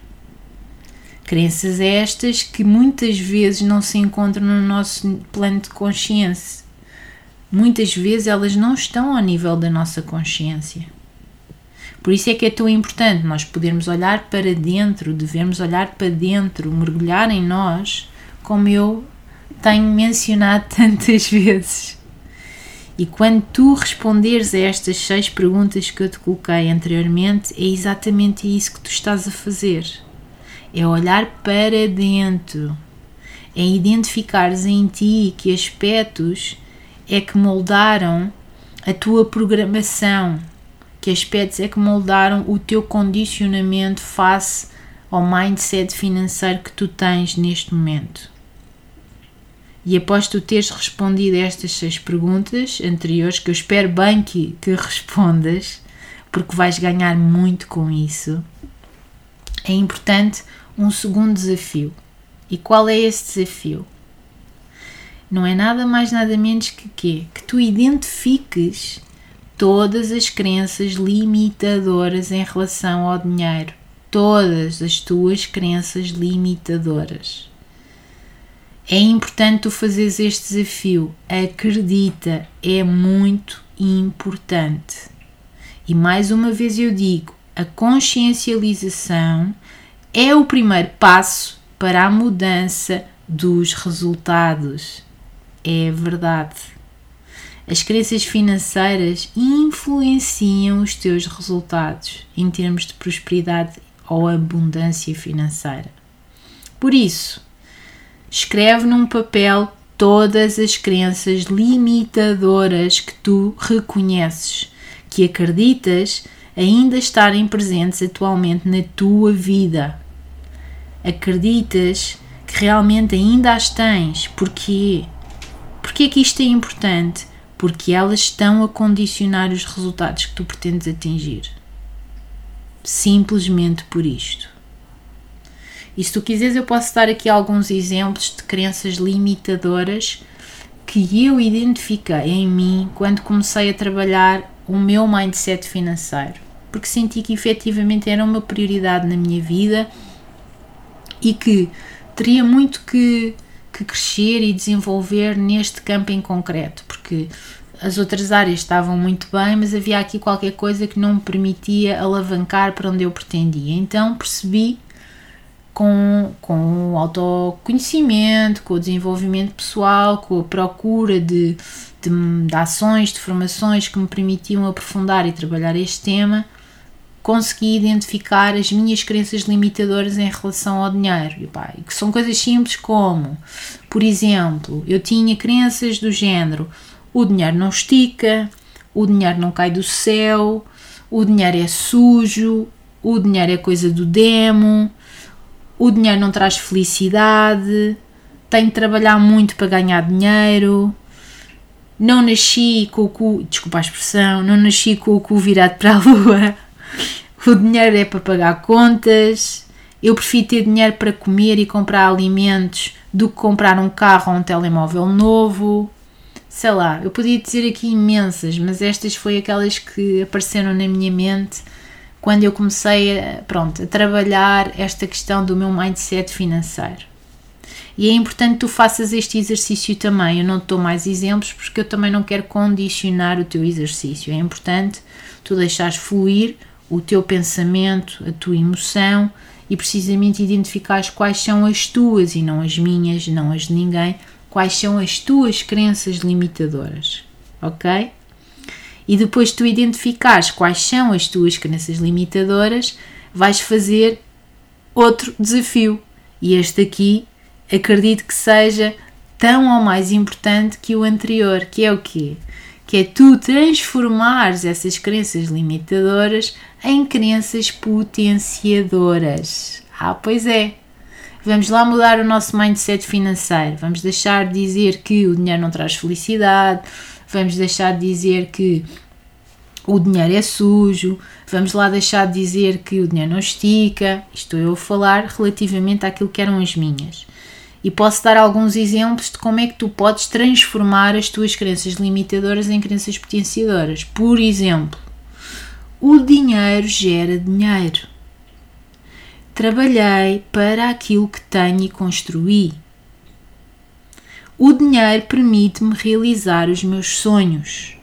Crenças estas que muitas vezes não se encontram no nosso plano de consciência. Muitas vezes elas não estão ao nível da nossa consciência. Por isso é que é tão importante nós podermos olhar para dentro, devemos olhar para dentro, mergulhar em nós, como eu tenho mencionado tantas vezes. E quando tu responderes a estas seis perguntas que eu te coloquei anteriormente, é exatamente isso que tu estás a fazer é olhar para dentro, é identificares em ti que aspectos é que moldaram a tua programação, que aspectos é que moldaram o teu condicionamento face ao mindset financeiro que tu tens neste momento. E após tu teres respondido a estas seis perguntas anteriores, que eu espero bem que, que respondas, porque vais ganhar muito com isso, é importante um segundo desafio. E qual é esse desafio? Não é nada mais nada menos que quê? Que tu identifiques todas as crenças limitadoras em relação ao dinheiro. Todas as tuas crenças limitadoras. É importante tu fazeres este desafio. Acredita, é muito importante. E mais uma vez eu digo, a consciencialização é o primeiro passo para a mudança dos resultados. É verdade. As crenças financeiras influenciam os teus resultados em termos de prosperidade ou abundância financeira. Por isso, escreve num papel todas as crenças limitadoras que tu reconheces, que acreditas ainda estarem presentes atualmente na tua vida acreditas que realmente ainda as tens. Porquê? Porquê que isto é importante? Porque elas estão a condicionar os resultados que tu pretendes atingir. Simplesmente por isto. E se tu quiseres, eu posso dar aqui alguns exemplos de crenças limitadoras que eu identifiquei em mim quando comecei a trabalhar o meu mindset financeiro. Porque senti que efetivamente era uma prioridade na minha vida e que teria muito que, que crescer e desenvolver neste campo em concreto, porque as outras áreas estavam muito bem, mas havia aqui qualquer coisa que não me permitia alavancar para onde eu pretendia. Então percebi com, com o autoconhecimento, com o desenvolvimento pessoal, com a procura de, de, de ações, de formações que me permitiam aprofundar e trabalhar este tema, consegui identificar as minhas crenças limitadoras em relação ao dinheiro. E, pá, que são coisas simples como, por exemplo, eu tinha crenças do género: o dinheiro não estica, o dinheiro não cai do céu, o dinheiro é sujo, o dinheiro é coisa do demo, o dinheiro não traz felicidade, tenho de trabalhar muito para ganhar dinheiro. Não nasci com o cu, desculpa a expressão, não nasci com o cu virado para a lua o dinheiro é para pagar contas, eu prefiro ter dinheiro para comer e comprar alimentos do que comprar um carro ou um telemóvel novo. sei lá, eu podia dizer aqui imensas, mas estas foi aquelas que apareceram na minha mente quando eu comecei a, pronto, a trabalhar esta questão do meu mindset financeiro. E é importante que tu faças este exercício também. Eu não te dou mais exemplos porque eu também não quero condicionar o teu exercício. É importante tu deixares fluir o teu pensamento, a tua emoção e precisamente identificares quais são as tuas e não as minhas, não as de ninguém, quais são as tuas crenças limitadoras, ok? E depois tu identificares quais são as tuas crenças limitadoras, vais fazer outro desafio. E este aqui acredito que seja tão ou mais importante que o anterior, que é o quê? Que é tu transformares essas crenças limitadoras em crenças potenciadoras. Ah, pois é. Vamos lá mudar o nosso mindset financeiro. Vamos deixar de dizer que o dinheiro não traz felicidade. Vamos deixar de dizer que o dinheiro é sujo. Vamos lá deixar de dizer que o dinheiro não estica. Estou eu a falar relativamente àquilo que eram as minhas. E posso dar alguns exemplos de como é que tu podes transformar as tuas crenças limitadoras em crenças potenciadoras. Por exemplo, o dinheiro gera dinheiro. Trabalhei para aquilo que tenho e construí. O dinheiro permite-me realizar os meus sonhos.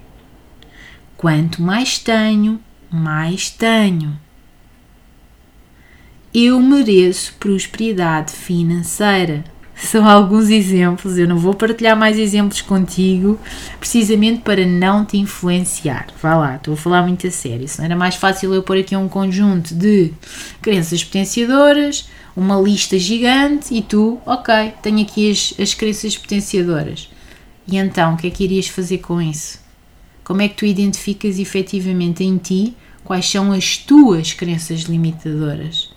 Quanto mais tenho, mais tenho. Eu mereço prosperidade financeira são alguns exemplos. Eu não vou partilhar mais exemplos contigo, precisamente para não te influenciar. Vá lá, estou a falar muito a sério. Se não era mais fácil eu pôr aqui um conjunto de crenças potenciadoras, uma lista gigante e tu, ok, tenho aqui as, as crenças potenciadoras. E então, o que é que irias fazer com isso? Como é que tu identificas efetivamente em ti quais são as tuas crenças limitadoras?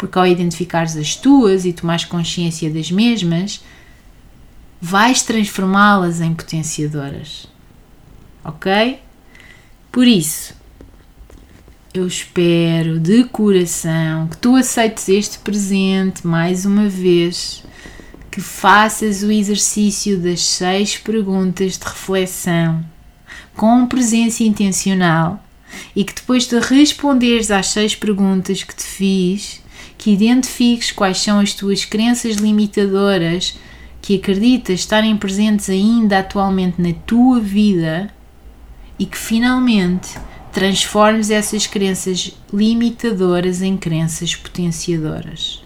porque ao identificares as tuas e tomares consciência das mesmas, vais transformá-las em potenciadoras. Ok? Por isso, eu espero de coração que tu aceites este presente mais uma vez, que faças o exercício das seis perguntas de reflexão com presença intencional e que depois de responderes às seis perguntas que te fiz, que identifiques quais são as tuas crenças limitadoras que acreditas estarem presentes ainda atualmente na tua vida e que finalmente transformes essas crenças limitadoras em crenças potenciadoras.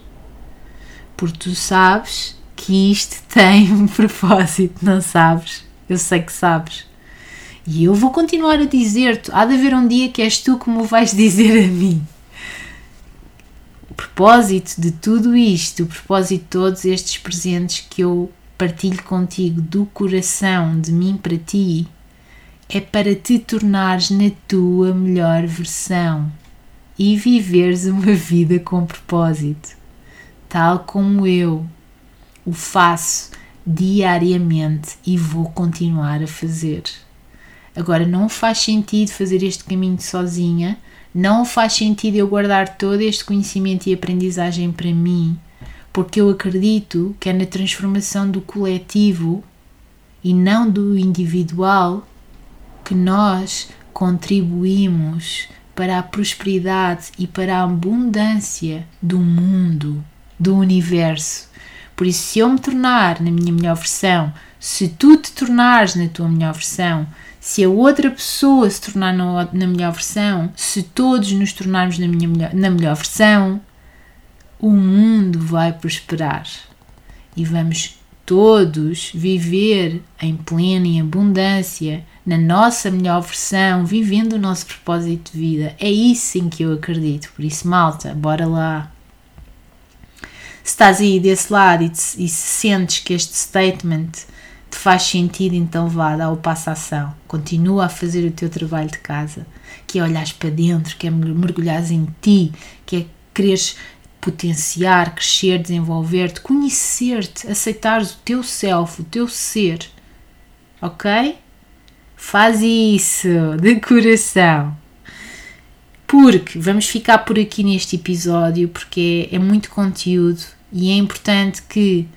Porque tu sabes que isto tem um propósito, não sabes? Eu sei que sabes. E eu vou continuar a dizer-te: há de haver um dia que és tu que me vais dizer a mim propósito de tudo isto, o propósito de todos estes presentes que eu partilho contigo do coração, de mim para ti, é para te tornares na tua melhor versão e viveres uma vida com propósito, tal como eu o faço diariamente e vou continuar a fazer. Agora, não faz sentido fazer este caminho sozinha não faz sentido eu guardar todo este conhecimento e aprendizagem para mim, porque eu acredito que é na transformação do coletivo e não do individual que nós contribuímos para a prosperidade e para a abundância do mundo, do universo. Por isso, se eu me tornar na minha melhor versão, se tu te tornares na tua melhor versão, se a outra pessoa se tornar na, na melhor versão, se todos nos tornarmos na, minha melhor, na melhor versão, o mundo vai prosperar e vamos todos viver em plena e abundância, na nossa melhor versão, vivendo o nosso propósito de vida. É isso em que eu acredito. Por isso, malta, bora lá. Se estás aí desse lado e, te, e sentes que este statement te faz sentido, então vá, dá o passo à ação. Continua a fazer o teu trabalho de casa, que é olhares para dentro, que é mergulhares em ti, que é quereres potenciar, crescer, desenvolver-te, conhecer-te, aceitares o teu self, o teu ser. Ok? Faz isso de coração. Porque vamos ficar por aqui neste episódio, porque é, é muito conteúdo e é importante que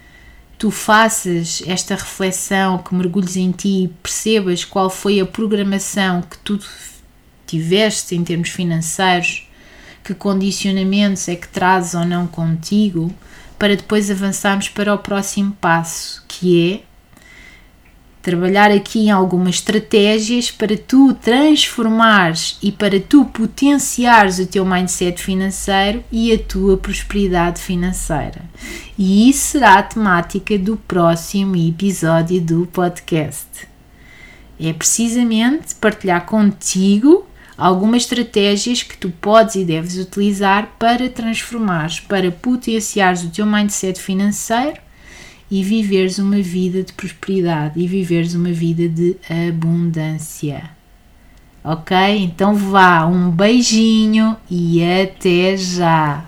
tu faças esta reflexão, que mergulhes em ti e percebas qual foi a programação que tu tiveste em termos financeiros, que condicionamentos é que trazes ou não contigo, para depois avançarmos para o próximo passo, que é trabalhar aqui em algumas estratégias para tu transformares e para tu potenciares o teu mindset financeiro e a tua prosperidade financeira. E isso será a temática do próximo episódio do podcast. É precisamente partilhar contigo algumas estratégias que tu podes e deves utilizar para transformares, para potenciares o teu mindset financeiro e viveres uma vida de prosperidade e viveres uma vida de abundância. Ok? Então vá, um beijinho e até já!